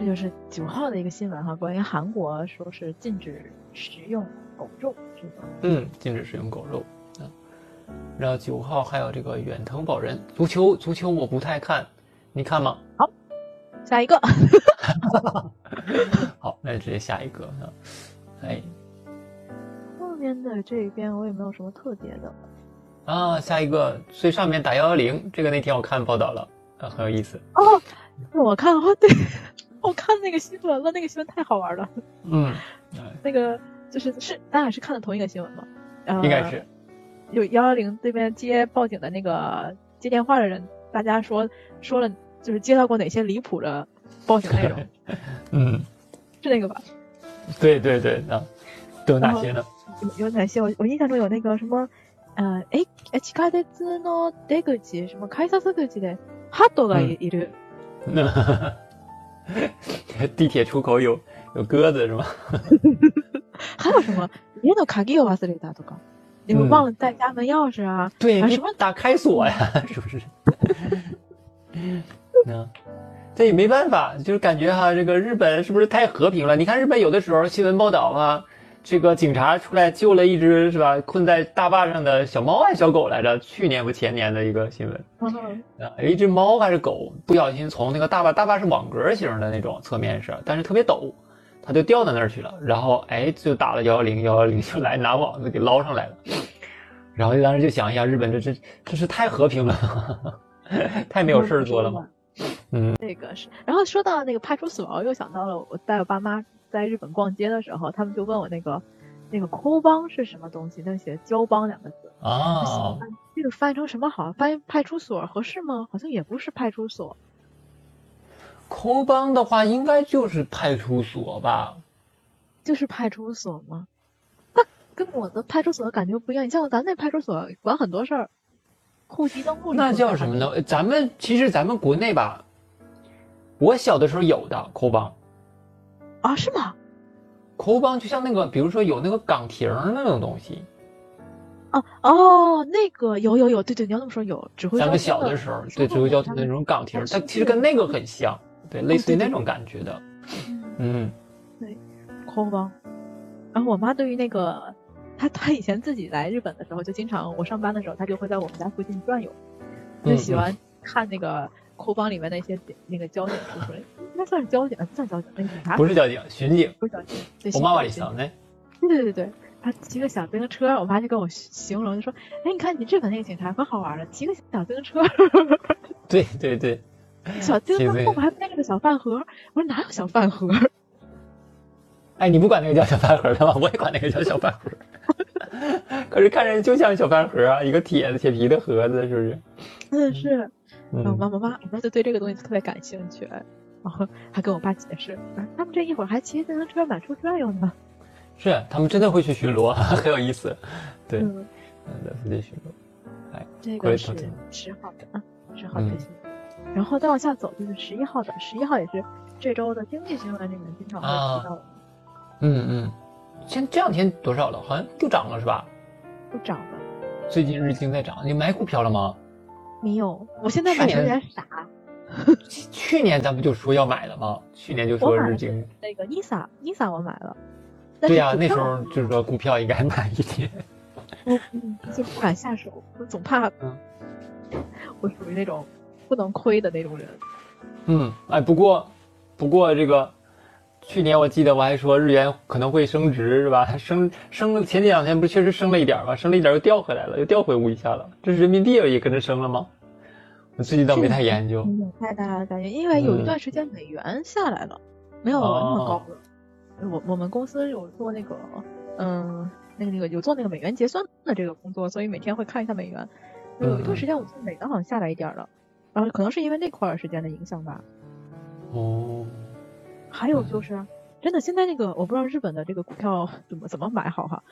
这就是九号的一个新闻哈，关于韩国说是禁止食用狗肉，是吧？嗯，禁止食用狗肉。嗯，然后九号还有这个远藤保人足球，足球我不太看，你看吗？好。下一个，好，那就直接下一个。哎，后面的这一边我也没有什么特别的。啊，下一个最上面打幺幺零，这个那天我看报道了，啊，很有意思。哦，我看哦，对，我看那个新闻了，那个新闻太好玩了。嗯，那个就是是，咱俩是看的同一个新闻吗？应该是。有幺幺零这边接报警的那个接电话的人，大家说说了。就是接到过哪些离谱的报警内容？嗯，是那个吧？对对对，啊，都有哪些呢？有有哪些？我我印象中有那个什么，呃，哎哎，地下鉄の出口，什么改札口でハトがいる。 地铁出口有有鸽子是吗？还有什么？家の鍵を忘れたとか，你们忘了带家门钥匙啊？对，什么打开锁呀？是不是？那这也没办法，就是感觉哈，这个日本是不是太和平了？你看日本有的时候新闻报道啊， 这个警察出来救了一只是吧，困在大坝上的小猫还是小狗来着？去年不前年的一个新闻啊，有一只猫还是狗不小心从那个大坝，大坝是网格型的那种，侧面是，但是特别陡，它就掉到那儿去了。然后哎，就打了幺幺零，幺幺零就来拿网子给捞上来了。然后就当时就想一下，日本这这这是太和平了。太没有事儿做了嘛？嗯，这个是。然后说到那个派出所，我又想到了我带我爸妈在日本逛街的时候，他们就问我那个，那个扣帮是什么东西？那写交帮两个字。啊，这个翻译成什么好？翻译派出所合适吗？好像也不是派出所。扣帮的话，应该就是派出所吧？就是派出所吗？那跟我的派出所的感觉不一样。你像咱那派出所管很多事儿，户籍登录。那叫什么呢？咱们其实咱们国内吧，我小的时候有的扣帮。啊？是吗？扣帮就像那个，比如说有那个岗亭那种东西。哦哦，那个有有有，对对，你要这么说有指挥。咱们小的时候，对指挥交通的那种岗亭，它其实跟那个很像，对，类似于那种感觉的。嗯。对，扣帮。然后我妈对于那个，她她以前自己来日本的时候，就经常我上班的时候，她就会在我们家附近转悠，就喜欢看那个扣帮里面那些那个交警叔叔，应该算是交警，不算交警，那警察。不是交警，巡警。不是交警。我妈妈里想呢。对对对对。他骑个小自行车，我妈就跟我形容，就说：“哎，你看你日本那个警察可好玩了，骑个小自行车。”对对对，小自行车后面还背着个小饭盒。我说哪有小饭盒？哎，你不管那个叫小饭盒的吗？我也管那个叫小饭盒。可是看着就像小饭盒啊，一个铁的铁皮的盒子，是不是？嗯，是。然后妈妈妈，我妈就对这个东西特别感兴趣，然后还跟我爸解释，他们这一会儿还骑自行车满处转悠呢。是，他们真的会去巡逻，很有意思。对，嗯，在附近巡逻。哎，这个是十号的啊，十号最新。然后再往下走就是十一号的，十一号也是这周的经济新闻里面经常会提到的。嗯嗯，现这两天多少了？好像又涨了是吧？又涨了。最近日经在涨，你买股票了吗？没有，我现在买有点傻。去年咱不就说要买了吗？去年就说日经那个 NISA，NISA 我买了。对呀，那时候就是说股票应该买一点。我就不敢下手，我总怕。嗯。我属于那种不能亏的那种人。嗯，哎，不过，不过这个去年我记得我还说日元可能会升值，是吧？升升了，前几两天不是确实升了一点吗？升了一点又掉回来了，又掉回屋一下了。这是人民币也跟着升了吗？我最近倒没太研究。没有太大的感觉，因为有一段时间美元下来了，没有那么高了。我我们公司有做那个，嗯，那个那个有做那个美元结算的这个工作，所以每天会看一下美元。有一段时间我记得美元好像下来一点了，然后可能是因为那块儿时间的影响吧。哦。还有就是，真的现在那个我不知道日本的这个股票怎么怎么买好哈，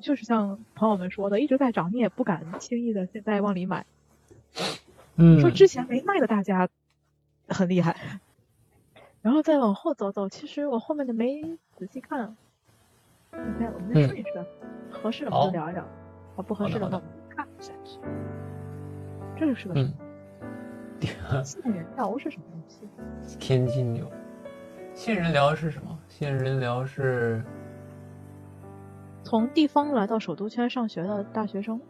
就是像朋友们说的一直在涨，你也不敢轻易的现在往里买。嗯。说之前没卖的大家很厉害。然后再往后走走，其实我后面的没仔细看。你看，我们再顺一顺，合适的我们就聊一聊，啊，不合适的话我们看不下去。这是个什么？杏仁疗是什么东西？天津牛。杏仁疗是什么？杏仁疗是从地方来到首都圈上学的大学生，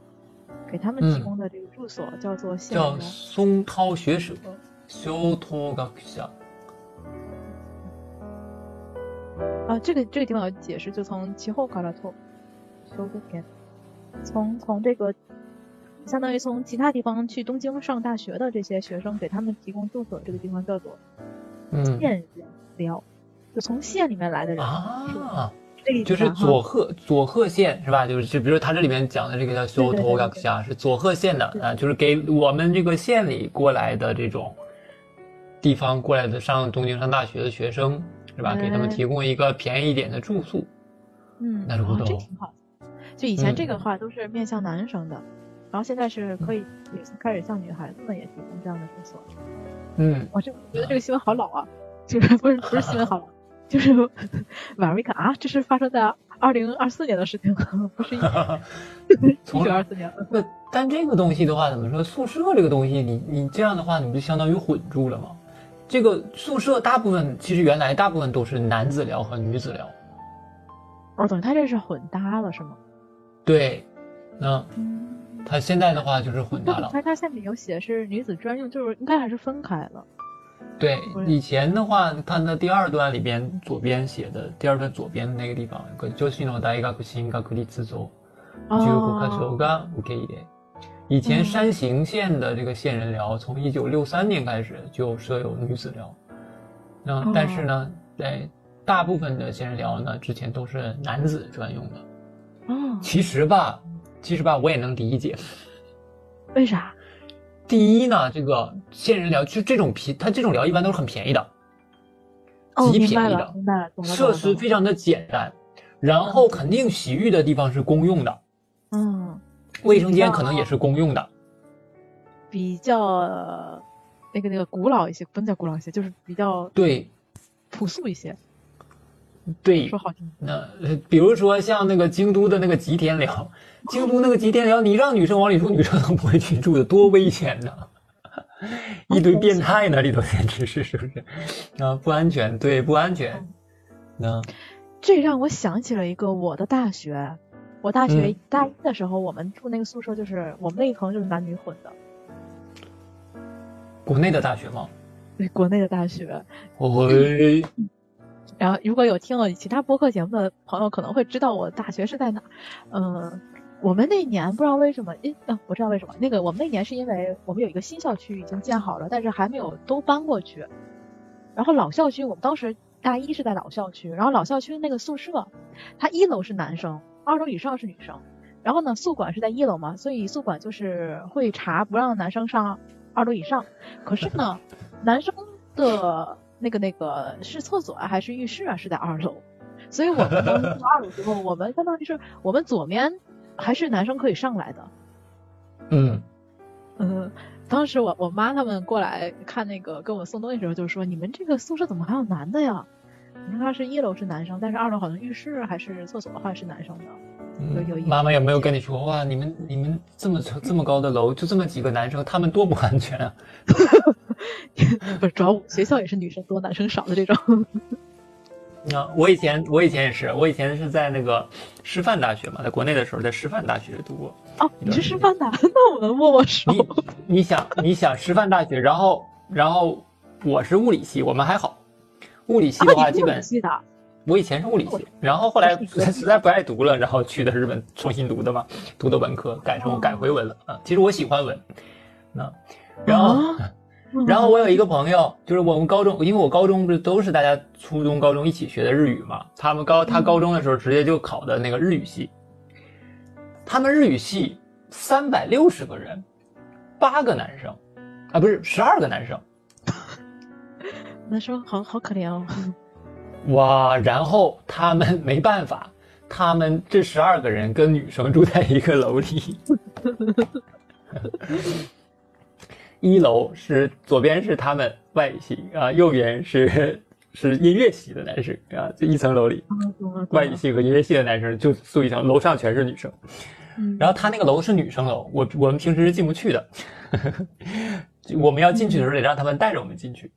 给他们提供的这个住所叫做叫松涛学舍，修托学校。啊，这个这个地方要解释，就从其后卡拉托从从这个相当于从其他地方去东京上大学的这些学生，给他们提供住所，这个地方叫做县寮，就从县里面来的人啊，就是佐贺佐贺县是吧？就是就比如说他这里面讲的这个叫修托卡夏是佐贺县的啊，就是给我们这个县里过来的这种地方过来的上东京上大学的学生。是吧？给他们提供一个便宜一点的住宿。嗯，那不这挺好。就以前这个话都是面向男生的，然后现在是可以也开始向女孩子们也提供这样的住所。嗯，我这觉得这个新闻好老啊，就是不是不是新闻好了，就是晚上一看啊，这是发生在二零二四年的事情，不是一 九二四年。不，但这个东西的话，怎么说？宿舍这个东西，你你这样的话，你不就相当于混住了吗？这个宿舍大部分其实原来大部分都是男子寮和女子寮。哦，等于他这是混搭了是吗？对，那他现在的话就是混搭了。他他下面有写是女子专用，就是应该还是分开了。对，以前的话，他那第二段里边左边写的第二段左边的那个地方，有个女子の大学進学率増15箇所が受け入れ。以前山形县的这个县人寮，从一九六三年开始就设有女子寮，那但是呢，在大部分的县人寮呢，之前都是男子专用的， 哦，其实吧，其实吧，我也能理解。为啥？ 第一呢，这个仙人疗就这种便，它这种疗一般都是很便宜的，哦，极便宜的。设施非常的简单，然后肯定洗浴的地方是公用的，嗯，卫生间可能也是公用的。比较呃那个那个古老一些，不能叫古老一些，就是比较对朴素一些，对说，好听。那呃比如说像那个京都的那个吉田寮，京都那个吉田寮，你让女生往里住，女生都不会去住的，多危险呐！一堆变态那里头简直是是不是？啊，不安全，对，不安全。那这让我想起了一个我的大学。我大学嗯大一的时候，我们住那个宿舍，就是我们那一层就是男女混的。国内的大学吗？对，国内的大学。哦，然后，如果有听了其他播客节目的朋友，可能会知道我大学是在哪儿。嗯、我们那年不知道为什么，因啊，我知道为什么。那个我们那年是因为我们有一个新校区已经建好了，但是还没有都搬过去。然后老校区，我们当时大一是在老校区，然后老校区那个宿舍，它一楼是男生，二楼以上是女生。然后呢，宿管是在一楼嘛，所以宿管就是会查不让男生上二楼以上。可是呢，男生的那个那个是厕所啊还是浴室啊是在二楼，所以我们当时住二楼之后，我们相当于是我们左面还是男生可以上来的。嗯，嗯，当时我我妈他们过来看那个给我们送东西的时候，就说你们这个宿舍怎么还有男的呀？你看他是一楼是男生，但是二楼好像浴室还是厕所的话是男生的。有有妈妈有没有跟你说哇？你们你们这么这么高的楼，就这么几个男生，他们多不安全啊！不是，主要学校也是女生多男生少的这种。啊，我以前我以前也是，我以前是在那个师范大学嘛，在国内的时候在师范大学读过。哦，你是师范的，那我们握握手。你你想你想师范大学，然后然后我是物理系，我们还好。物理系的话，基本我以前是物理系，然后后来实在不爱读了，然后去的日本重新读的嘛，读的文科，改成改回文了啊。其实我喜欢文，那然后。啊然后我有一个朋友，就是我们高中，因为我高中不是都是大家初中、高中一起学的日语嘛，他们高他高中的时候直接就考的那个日语系，他们日语系三百六十个人，八个男生，啊不是十二个男生，男生好好可怜哦。哇！然后他们没办法，他们这十二个人跟女生住在一个楼里。一楼是左边是他们外语系啊，右边是是音乐系的男生啊，就一层楼里，外语系和音乐系的男生就住一层，楼上全是女生。嗯，然后他那个楼是女生楼，我我们平时是进不去的，我们要进去的时候得让他们带着我们进去，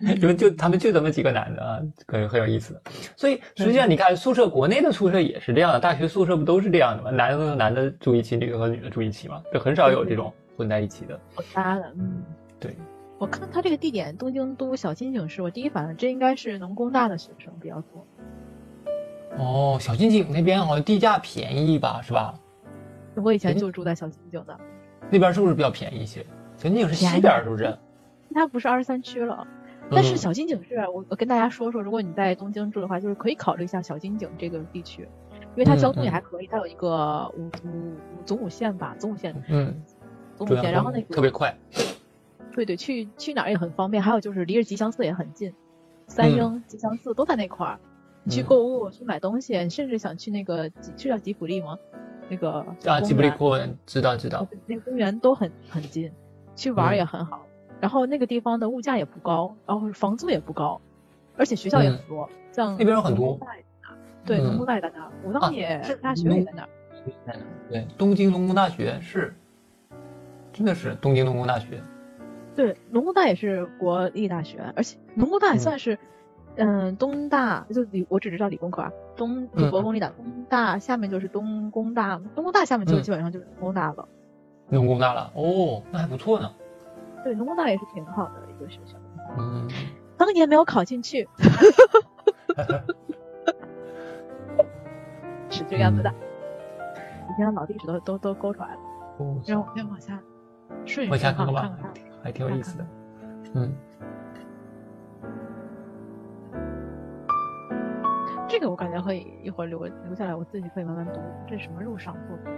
因 为就他们就这么几个男的啊，很很有意思。所以实际上你看宿舍，国内的宿舍也是这样的，大学宿舍不都是这样的吗？男的和男的住一起，女的和女的住一起嘛，就很少有这种混在一起的。好搭的，嗯。对，我看他这个地点，东京都小金井市，我第一反应这应该是农工大的学生比较多。哦，小金井那边好像地价便宜吧，是吧？我以前就住在小金井的，那边是不是比较便宜一些？小金井是西边，是不是？它不是二十三区了。但是嗯小金井市，我我跟大家说说，如果你在东京住的话，就是可以考虑一下小金井这个地区，因为它交通也还可以，它有一个五五五总武线吧，总武线，嗯，总武线，然后那个特别快。对对，去去哪儿也很方便，还有就是离着吉祥寺也很近，三鹰、吉祥寺都在那块儿。你去嗯购物、去买东西，甚至想去那个吉是叫吉普力吗？那个啊，吉普力园公园知道知道。那个公园都很很近，去玩也很好。然后那个地方的物价也不高，然后房租也不高，而且学校也很多，像那边有很多对，嗯农工大也在那儿，武啊当也是大学也在那儿。对，东京农工大学是，真的是东京农工大学。对，农工大也是国立大学，而且农工大也算是，嗯，东大就理，我只知道理工科啊，东就国公立大，东大下面就是东工大，东工大下面就嗯。基本上就是农工大了。农工大了。哦，那还不错呢。对，农工大也是挺好的一个学校，嗯，当年没有考进去，是这个样子的。以前的老历史都都都勾出来了，哦让我再往下顺一往下顺哈，看看吧看看它。还挺有意思的。嗯， 这个我感觉可以一会儿留个留下来，我自己可以慢慢读。这是什么入赏作品？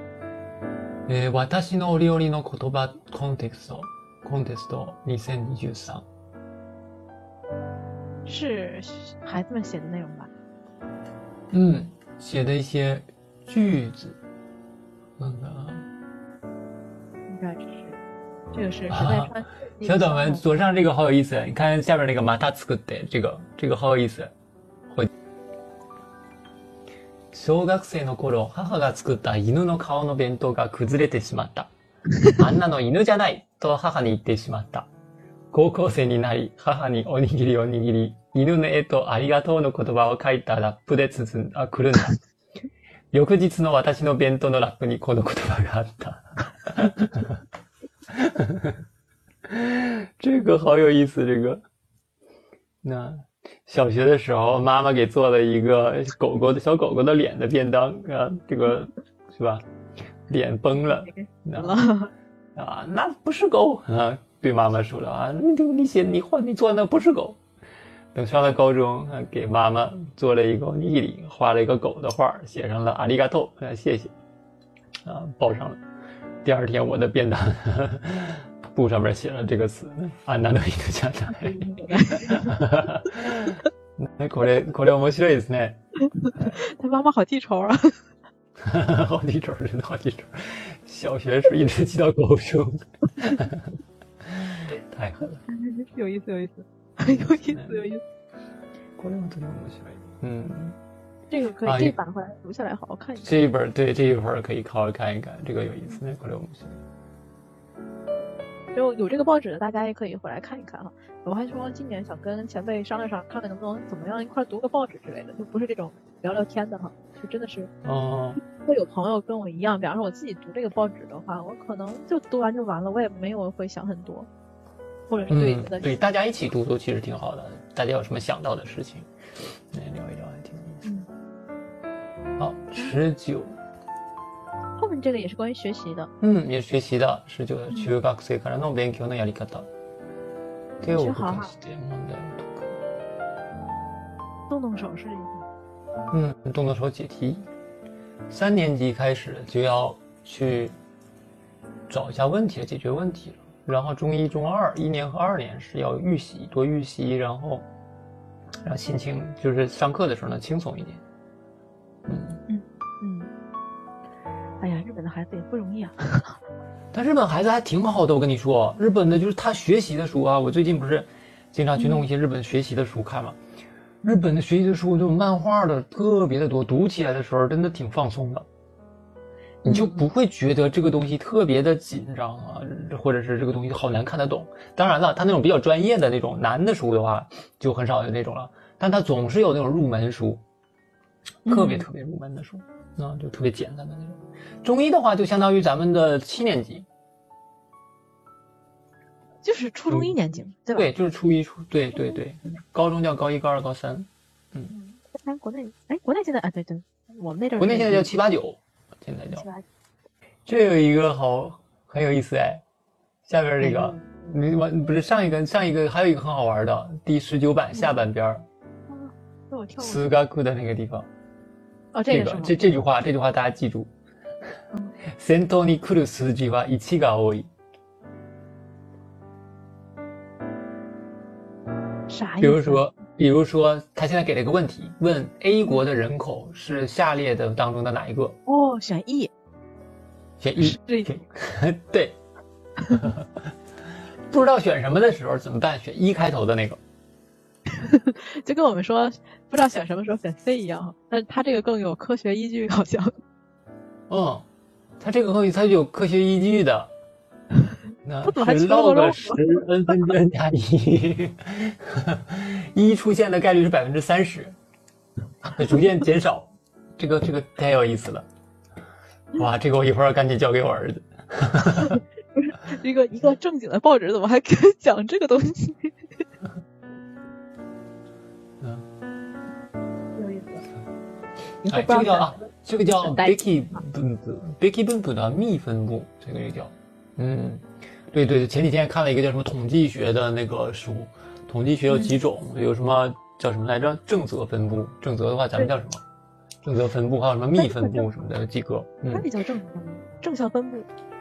えー私のお料理の言葉コンテスト、コンテスト2023。是孩子们写的内容吧？嗯，写的一些句子，那个应该是 这个是。小短文左上这个好有意思，你看下面那个また作って这个这个好有意思。会小学生の頃、母が作った犬の顔の弁当が崩れてしまった。あんなの犬じゃないと母に言ってしまった。高校生になり、母におにぎりおにぎり、犬の絵とありがとうの言葉を書いたラップで包んだ、くるんだ。翌日の私の弁当のラップにこの言葉があった。这个好有意思，这个。那小学的时候，妈妈给做了一个狗狗的小狗狗的脸的便当啊，这个是吧？脸崩了，那啊，那不是狗啊，对妈妈说了啊，你你写你画你做的那不是狗。等上了高中，啊，给妈妈做了一个尼基里，画了一个狗的画，写上了阿里嘎多，啊，谢谢，啊，报上了。第二天我的便当布上面写了这个词，安娜の犬じゃない。ねこれこれ面白いですね。他妈妈好记仇啊！好记仇，真的好记仇。小学时一直记到高中，太狠了。有意思，有意思，有意思，有意思。これ本当に面白い。嗯， 这个可以，啊这版回来读下来好好看一看。这一本对这一本可以好好看一看，这个有意思。ねこれ面白い。就有这个报纸的，大家也可以回来看一看哈。我还说今年想跟前辈商量商量，看看能不能怎么样一块儿读个报纸之类的，就不是这种聊聊天的哈，就真的是哦，会有朋友跟我一样，比方说我自己读这个报纸的话，我可能就读完就完了，我也没有会想很多，或者是对嗯觉得，对，大家一起读读其实挺好的。大家有什么想到的事情，来聊一聊，还挺有意思。嗯， 好，十九，后面这个也是关于学习的，嗯，也是学习的十九的中学生からの勉強のやり方。手を動かして問題を解く。动动手是一个，嗯，动动手解题。三年级开始就要去找一下问题了，解决问题了。然后中一、中二，一年和二年是要预习，多预习，然后让心情就是上课的时候呢轻松一点。 本的孩子也不容易啊，但日本孩子还挺好的，我跟你说，日本的就是他学习的书啊，我最近不是经常去弄一些日本学习的书看嘛。日本的学习的书，这种漫画的特别的多，读起来的时候真的挺放松的，你就不会觉得这个东西特别的紧张啊，或者是这个东西好难看得懂。当然了，他那种比较专业的那种难的书的话，就很少有那种了，但他总是有那种入门书，特别嗯特别入门的书，啊，就特别简单的那种。中医的话，就相当于咱们的七年级，就是初中一年级，对吧？对，就是初一初，对对对，高中叫高一、高二、高三，哎，国内，哎，国内现在，啊，对对，我们那阵儿国内现在叫七八九，现在叫七。八这有一个好很有意思哎，下边这个嗯你完不是上一个上一个还有一个很好玩的第十九版下半边儿被我跳。斯嘎库的那个地方，哦，这个是吗？这这句话这句话大家记住嗯。先頭に来る数字は1が多い。啥意思？比如说，比如说，他现在给了一个问题，问 A 国的人口是下列的当中的哪一个？哦，选 E，选一。是选对。不知道选什么的时候怎么办？选一开头的那个。 就跟我们说不知道选什么时候选 C 一样，但是他这个更有科学依据，好像。嗯，他这个东西它是有科学依据的。那他怎么还是求个 log 十 n 分之 n 加一，一出现的概率是百分之三十，逐渐减少。这个这个太有意思了，哇！这个我一会儿要赶紧交给我儿子。不是一个一个正经的报纸怎么还给讲这个东西？哎，这个叫啊，这个叫很呆 Becky 分布，Becky 分布的幂分布，这个也叫，嗯，对对对，前几天看了一个叫什么统计学的那个书，统计学有几种，有什么叫什么来着？正则分布，正则的话咱们叫什么？正则分布，还有什么幂分布什么的，有几个？嗯它，比较正正向分布。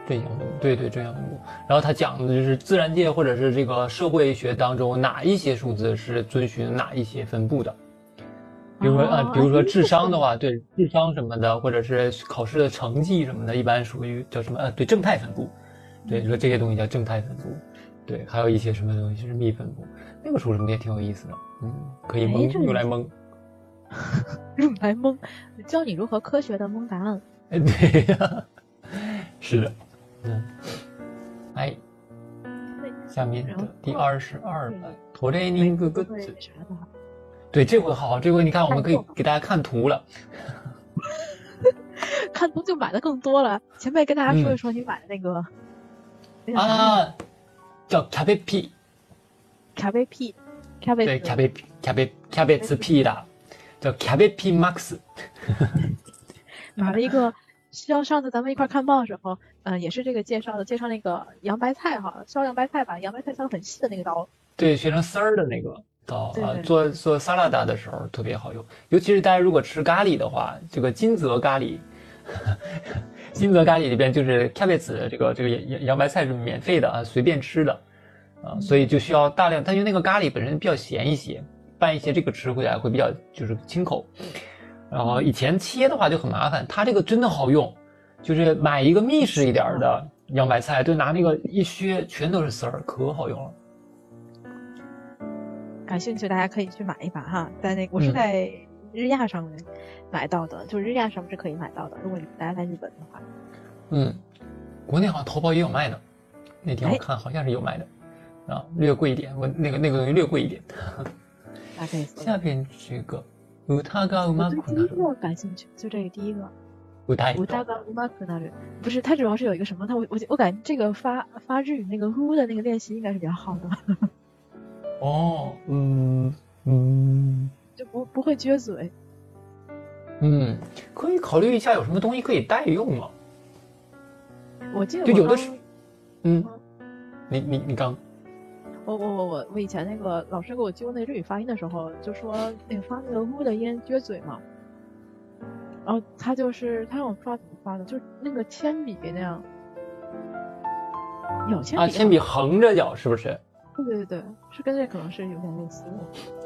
正向分布，对对，正向分布。然后他讲的就是自然界或者是这个社会学当中哪一些数字是遵循哪一些分布的。比如说啊、哦比如说智商的话，对智商什么的，或者是考试的成绩什么的，一般属于叫什么？呃，对正态分布。对，说这些东西叫正态分布。对，还有一些什么东西是幂分布。那个书什么的也挺有意思的，嗯，可以哎蒙这个用来蒙。用来蒙，教你如何科学的蒙答案。哎，对呀、是的，嗯，哎，下面的第二十二版トレーニンググッ对ズ，啥的哈， 对，这回好，这回你看，我们可以给大家看图了。看图就买的更多了。前辈跟大家说一说你买的那个，那叫啥啊，叫キャベピ，卡贝 P，卡贝对，キャベピ，キャベキャベツピ的，叫キャベピ Max。买了一个，像上次咱们一块儿看报的时候，嗯、也是这个介绍的，介绍那个洋白菜哈，削洋白菜把洋白菜削得很细的那个刀，对，学成丝儿的那个 刀啊，做做沙拉达的时候特别好用，尤其是大家如果吃咖喱的话，这个金泽咖喱，金泽咖喱里边就是 cabbage 这个这个洋洋白菜是免费的啊，随便吃的啊，所以就需要大量，它因为那个咖喱本身比较咸一些，拌一些这个吃回来会比较就是清口。然后以前切的话就很麻烦，它这个真的好用，就是买一个密实一点儿的洋白菜，就拿那个一削，全都是丝儿，可好用了。感兴趣大家可以去买一把哈，在那我是嗯在日亚上面买到的，就是日亚上面是可以买到的，如果你大家来日本的话，嗯，国内好像淘宝也有卖的，那天我哎看好像是有卖的，啊，略贵一点，我那个那个东西略贵一点。大家可以搜。下边这个歌がう我ま对第一くなる，个感兴趣，就这个第一个。歌い我大概乌马克那里不是，它主要是有一个什么？它我我我感觉这个发发日语那个呜的那个练习应该是比较好的， 哦，嗯嗯。就不不会撅嘴。嗯，可以考虑一下有什么东西可以代用吗？我记得我就有的是，嗯，你你你刚。我我我我我以前那个老师给我纠那日语发音的时候，就说那个发那个呜的音撅嘴嘛，然后他就是他让我发怎么发的，就是那个铅笔那样，有铅笔啊，铅笔横着咬是不是？对对对对，是跟这可能是有点类似的。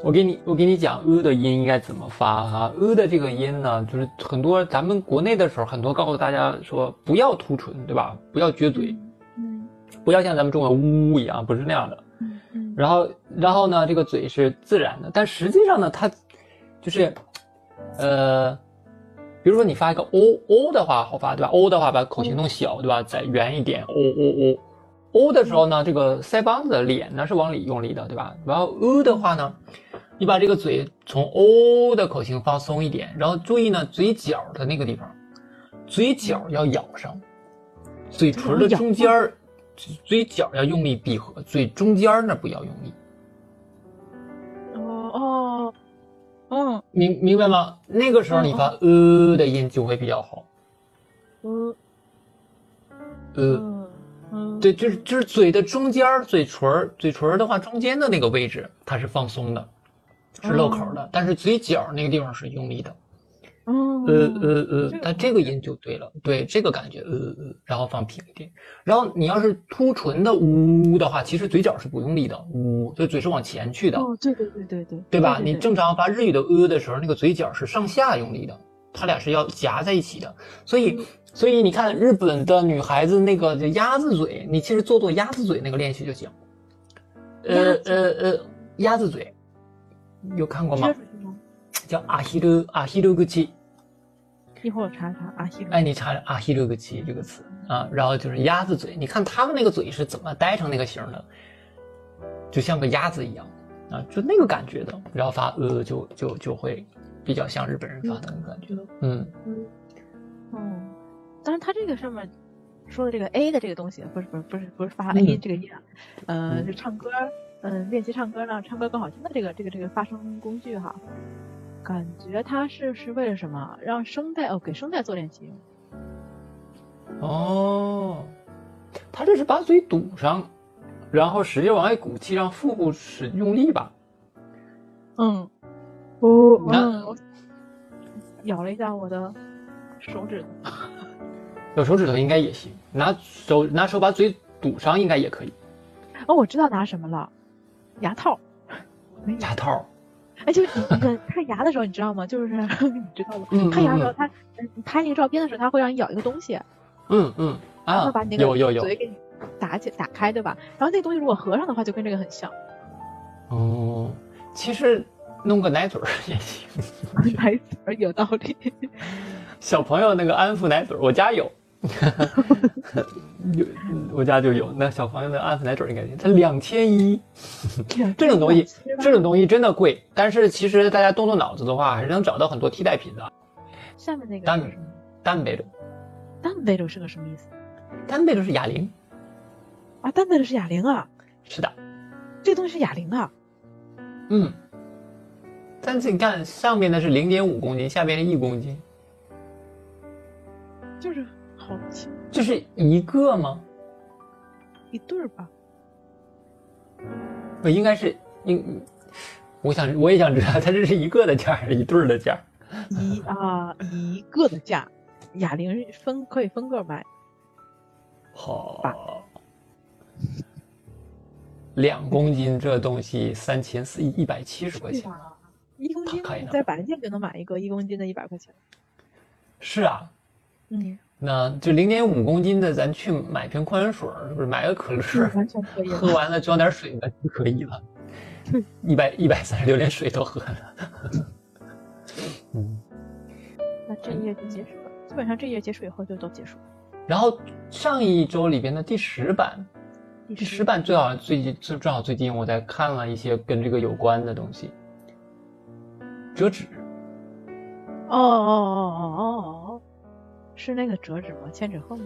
我给你，我给你讲呃的音应该怎么发哈、呃的这个音呢，就是很多咱们国内的时候，很多告诉大家说不要凸唇，对吧？不要撅嘴，嗯不要像咱们中文呜一样，不是那样的。嗯嗯然后，然后呢，这个嘴是自然的，但实际上呢，它就是，呃，比如说你发一个 o o 的话好发，对吧？o 的话把口型弄小，对吧？再圆一点，o o o。O 的时候呢，这个腮帮子的脸呢是往里用力的，对吧？然后 u 的话呢，你把这个嘴从 o 的口型放松一点，然后注意呢，嘴角的那个地方，嘴角要咬上，嘴唇的中间儿，嘴角要用力闭合，嘴中间儿那不要用力，哦哦嗯。明明白吗？那个时候你发呃的音就会比较好，嗯呃，对，就是就是嘴的中间儿，嘴唇儿，嘴唇儿的话中间的那个位置它是放松的，是露口的，但是嘴角那个地方是用力的，嗯呃呃呃这个，但这个音就对了，对这个感觉，呃呃，然后放平一点，然后你要是凸唇的呜的话，其实嘴角是不用力的，呜，就嘴是往前去的，哦对对对对对对吧？对你正常发日语的呃的时候，那个嘴角是上下用力的，它俩是要夹在一起的。所以，所以你看日本的女孩子那个就鸭子嘴，你其实做做鸭子嘴那个练习就行。呃呃呃，鸭子嘴，有看过吗？叫阿希鲁阿希鲁格奇，一会儿我查查阿，西哎，你查查阿希鲁格奇这个词啊，然后就是鸭子嘴，你看他们那个嘴是怎么呆成那个形的，就像个鸭子一样啊，就那个感觉的，然后发呃就就就会比较像日本人发的那种感觉。的，嗯。嗯。哦，当然他这个上面说的这个 A 的这个东西，不是不是不是不是发 A 嗯这个音啊，呃，嗯。就唱歌，嗯、练习唱歌让唱歌更好听的这个这个这个发声工具哈，感觉他是是为了什么？让声带哦，给声带做练习用。哦，他这是把嘴堵上，然后使劲往外鼓气，让腹部使用力吧？嗯，哦，我咬了一下我的手指头。有手指头应该也行，拿手拿手把嘴堵上应该也可以。哦，我知道拿什么了，牙套。没有牙套，哎，就是你那个看牙的时候，你知道吗？就是你知道吗？嗯看牙的时候，嗯它嗯你拍那个照片的时候，他会让你咬一个东西，嗯嗯啊把你那个有有有嘴给你打起打开，对吧？然后那个东西如果合上的话，就跟这个很像。哦，其实弄个奶嘴儿也行。奶嘴儿有道理。小朋友那个安抚奶嘴儿，我家有，有我家就有。那小朋友的安抚奶嘴儿应该行，它两千一，这种东西，这种东西真的贵。但是其实大家动动脑子的话，还是能找到很多替代品的。下面那个单？单贝鲁，单贝鲁是个什么意思单贝鲁是哑铃，啊？单贝鲁是哑铃啊，是的，这个东西是哑铃啊。嗯。但是你看，上面的是零点五公斤，下边是一公斤，就是好轻就是一个吗？一对儿吧？不应该是应，我想我也想知道，它这是一个的价还是一对儿的价？一啊一个的价，哑铃分可以分个买。好，两公斤这东西三千四一百七十块钱？一公斤在百元店就能买一个一公斤的，一百块钱。是啊，嗯，那就零点五公斤的，咱去买瓶矿泉水，是不是买个可乐，完全可以。喝完了装点水吧就可以了。一百一百三十六连水都喝了。嗯，那这一页就结束了，基本上这一页结束以后就都结束了。然后上一周里边的第十版，第第十版最好最近正正好最近我在看了一些跟这个有关的东西，折纸。哦哦哦哦哦哦，是那个折纸吗？千纸鹤吗？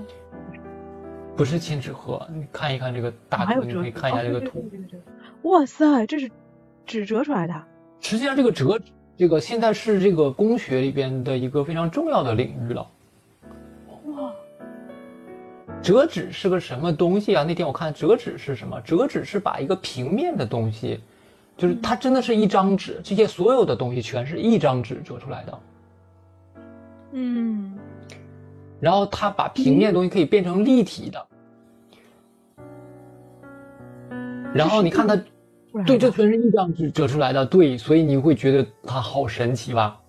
不是千纸鹤，你看一看这个大图，你可以看一下这个图。哇塞，这是纸折出来的。实际上，这个折，这个现在是这个工学里边的一个非常重要的领域了。哇，折纸是个什么东西啊？那天我看折纸是什么？折纸是把一个平面的东西，就是它真的是一张纸，这些所有的东西全是一张纸折出来的。嗯，然后它把平面的东西可以变成立体的。然后你看它，对，这全是一张纸折出来的，对，所以你会觉得它好神奇吧？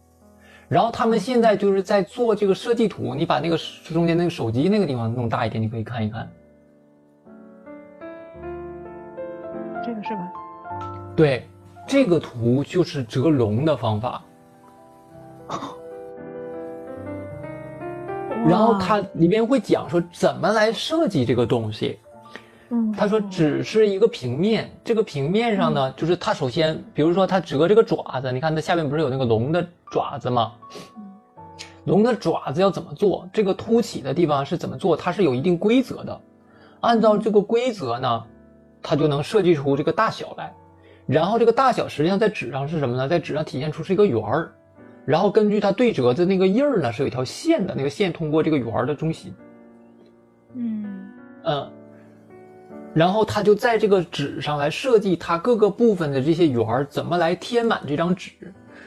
然后他们现在就是在做这个设计图，你把那个中间那个手机那个地方弄大一点，你可以看一看。这个是吧？对，这个图就是折龙的方法。然后它里边会讲说怎么来设计这个东西。嗯，他说只是一个平面，这个平面上呢，就是它首先，比如说它折这个爪子，你看它下面不是有那个龙的爪子吗？龙的爪子要怎么做？这个凸起的地方是怎么做？它是有一定规则的，按照这个规则呢，它就能设计出这个大小来。然后这个大小实际上在纸上是什么呢？在纸上体现出是一个圆儿，然后根据它对折的那个印儿呢，是有一条线的，那个线通过这个圆儿的中心，嗯嗯，然后他就在这个纸上来设计它各个部分的这些圆儿怎么来填满这张纸，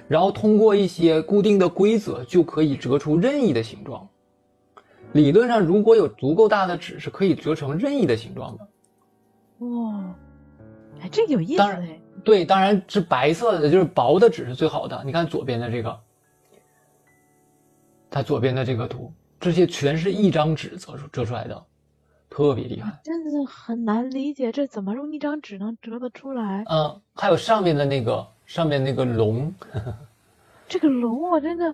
然后通过一些固定的规则就可以折出任意的形状。理论上，如果有足够大的纸，是可以折成任意的形状的。哇，哎，这个有意思。对，当然是白色的，就是薄的纸是最好的。你看左边的这个，它左边的这个图，这些全是一张纸折出折出来的，特别厉害。真的很难理解，这怎么用一张纸能折得出来？嗯，还有上面的那个，上面那个龙，这个龙我真的，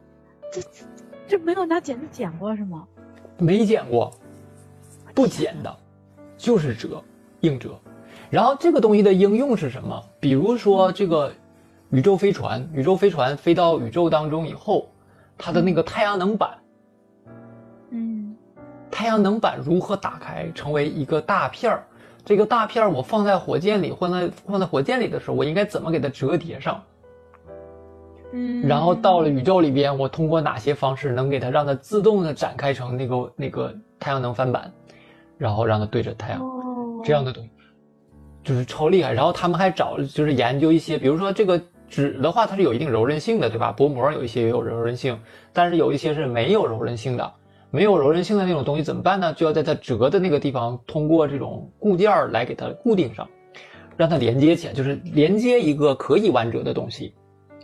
这这这没有拿剪子剪过是吗？没剪过，不剪的，就是折，硬折。然后这个东西的应用是什么？比如说这个宇宙飞船，宇宙飞船飞到宇宙当中以后，它的那个太阳能板，嗯太阳能板如何打开成为一个大片儿？这个大片儿我放在火箭里，放在放在火箭里的时候，我应该怎么给它折叠上？嗯，然后到了宇宙里边，我通过哪些方式能给它让它自动的展开成那个那个太阳能翻板，然后让它对着太阳哦，这样的东西，就是超厉害。然后他们还找就是研究一些，比如说这个纸的话，它是有一定柔韧性的，对吧？薄膜有一些也有柔韧性，但是有一些是没有柔韧性的。没有柔韧性的那种东西怎么办呢？就要在它折的那个地方，通过这种固件儿来给它固定上，让它连接起来，就是连接一个可以弯折的东西，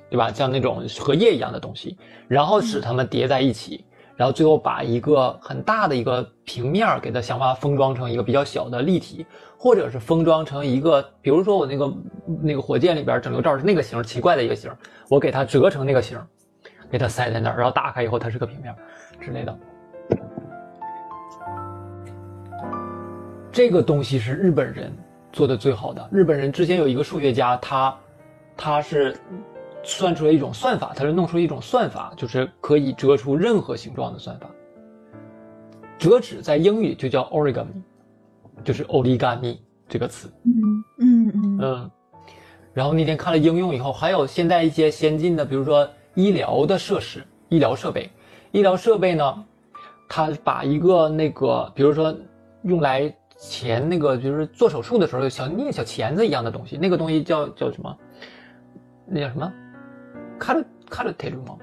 对吧？像那种荷叶一样的东西，然后使它们叠在一起，然后最后把一个很大的一个平面儿给它想办法封装成一个比较小的立体，或者是封装成一个，比如说我那个那个火箭里边整流罩是那个形，奇怪的一个形，我给它折成那个形，给它塞在那儿，然后打开以后它是个平面之类的。这个东西是日本人做的最好的。日本人之前有一个数学家，他他是算出了一种算法，他是弄出一种算法，就是可以折出任何形状的算法。折纸在英语就叫 origami，就是 origami 这个词。嗯嗯嗯嗯。然后那天看了应用以后，还有现在一些先进的，比如说医疗的设施、医疗设备。医疗设备呢，它把一个那个，比如说用来。钳那个就是做手术的时候，小捏小钳子一样的东西，那个东西叫叫什么？那叫什么？卡鲁卡鲁特鲁吗？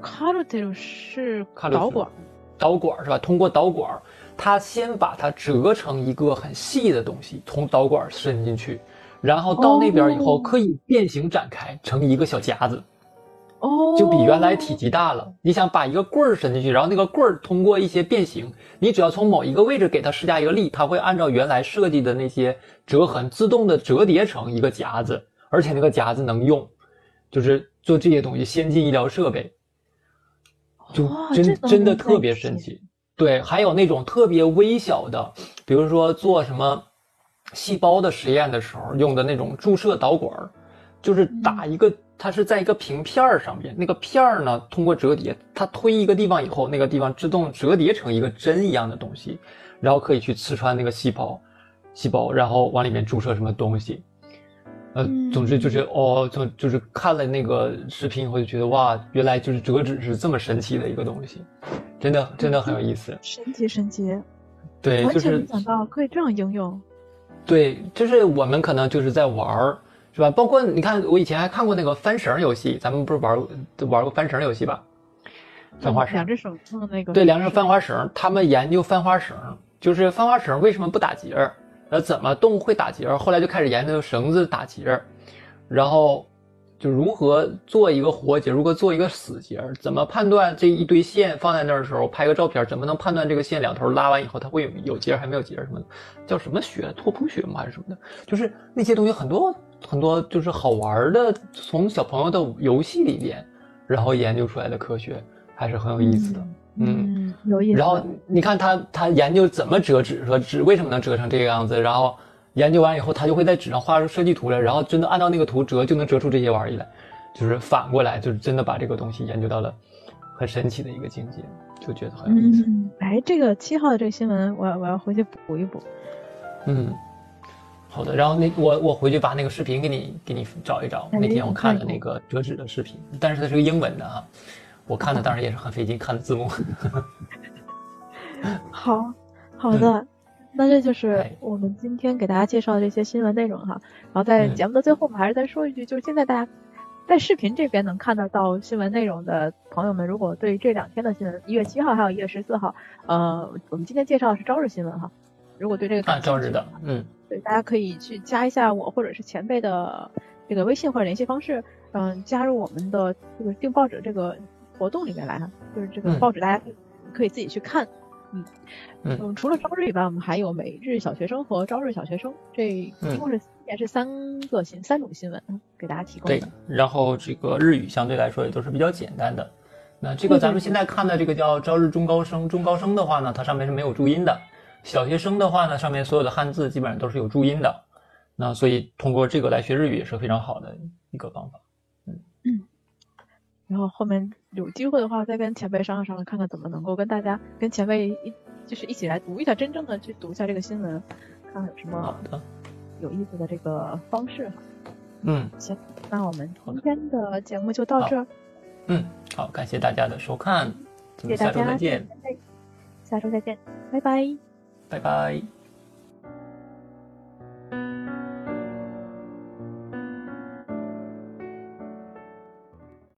卡鲁特鲁是导管，导管是吧？通过导管，它先把它折成一个很细的东西，从导管伸进去，然后到那边以后可以变形展开成一个小夹子。哦，就比原来体积大了。你想把一个棍儿伸进去，然后那个棍儿通过一些变形，你只要从某一个位置给它施加一个力，它会按照原来设计的那些折痕自动的折叠成一个夹子，而且那个夹子能用，就是做这些东西。先进医疗设备，就真真的特别神奇。对，还有那种特别微小的，比如说做什么细胞的实验的时候用的那种注射导管，就是打一个。它是在一个平片儿上面，那个片儿呢，通过折叠，它推一个地方以后，那个地方自动折叠成一个针一样的东西，然后可以去刺穿那个细胞，细胞，然后往里面注射什么东西。呃，总之就是哦，就就是看了那个视频以后就觉得哇，原来就是折纸是这么神奇的一个东西，真的真的很有意思。神奇神奇，对，就是没想到可以这样应用。对，就是我们可能就是在玩儿。是吧？包括你看，我以前还看过那个翻绳游戏，咱们不是玩玩过翻绳游戏吧？翻花绳，两只手弄那个。对，两只翻花绳，他们研究翻花绳，就是翻花绳为什么不打结儿？呃，怎么动会打结儿？后来就开始研究绳子打结儿，然后就如何做一个活结，如何做一个死结，怎么判断这一堆线放在那儿的时候拍个照片，怎么能判断这个线两头拉完以后它会有有结还没有结什么的？叫什么学？拓扑学吗？还是什么的？就是那些东西很多。很多就是好玩的，从小朋友的游戏里边，然后研究出来的科学还是很有意思的。有意思。然后你看他他研究怎么折纸，说纸为什么能折成这个样子，然后研究完以后，他就会在纸上画出设计图来，然后真的按照那个图折，就能折出这些玩意来。就是反过来，就是真的把这个东西研究到了很神奇的一个境界，就觉得很有意思。哎，这个七号的这个新闻，我要我要回去补一补。嗯。好的，然后那我我回去把那个视频给你给你找一找。那天我看的那个折纸的视频，但是它是个英文的啊，我看的当然也是很费劲，看的字幕。好好的，那这就是我们今天给大家介绍的这些新闻内容哈。然后在节目的最后，我们还是再说一句，就是现在大家在视频这边能看得到新闻内容的朋友们，如果对这两天的新闻，一月七号还有一月十四号，呃，我们今天介绍的是朝日新闻哈。如果对这个啊，朝日的，嗯。对，大家可以去加一下我或者是前辈的这个微信或者联系方式，嗯，加入我们的这个订报纸这个活动里面来哈，就是这个报纸大家可以自己去看，嗯嗯，除了朝日以外，我们还有每日小学生和朝日小学生，这一共是也是三个新三种新闻给大家提供的。对，然后这个日语相对来说也都是比较简单的。那这个咱们现在看的这个叫朝日中高生，中高生的话呢，它上面是没有注音的。小学生的话呢，上面所有的汉字基本上都是有注音的，那所以通过这个来学日语也是非常好的一个方法。然后后面有机会的话，再跟前辈商量商量，看看怎么能够跟大家跟前辈一就是一起来读一下，真正的去读一下这个新闻，看看有什么好的有意思的这个方式哈。嗯，行，那我们今天的节目就到这儿。嗯，好，感谢大家的收看，谢谢大家，下周再见。下周再见，拜拜。拜拜。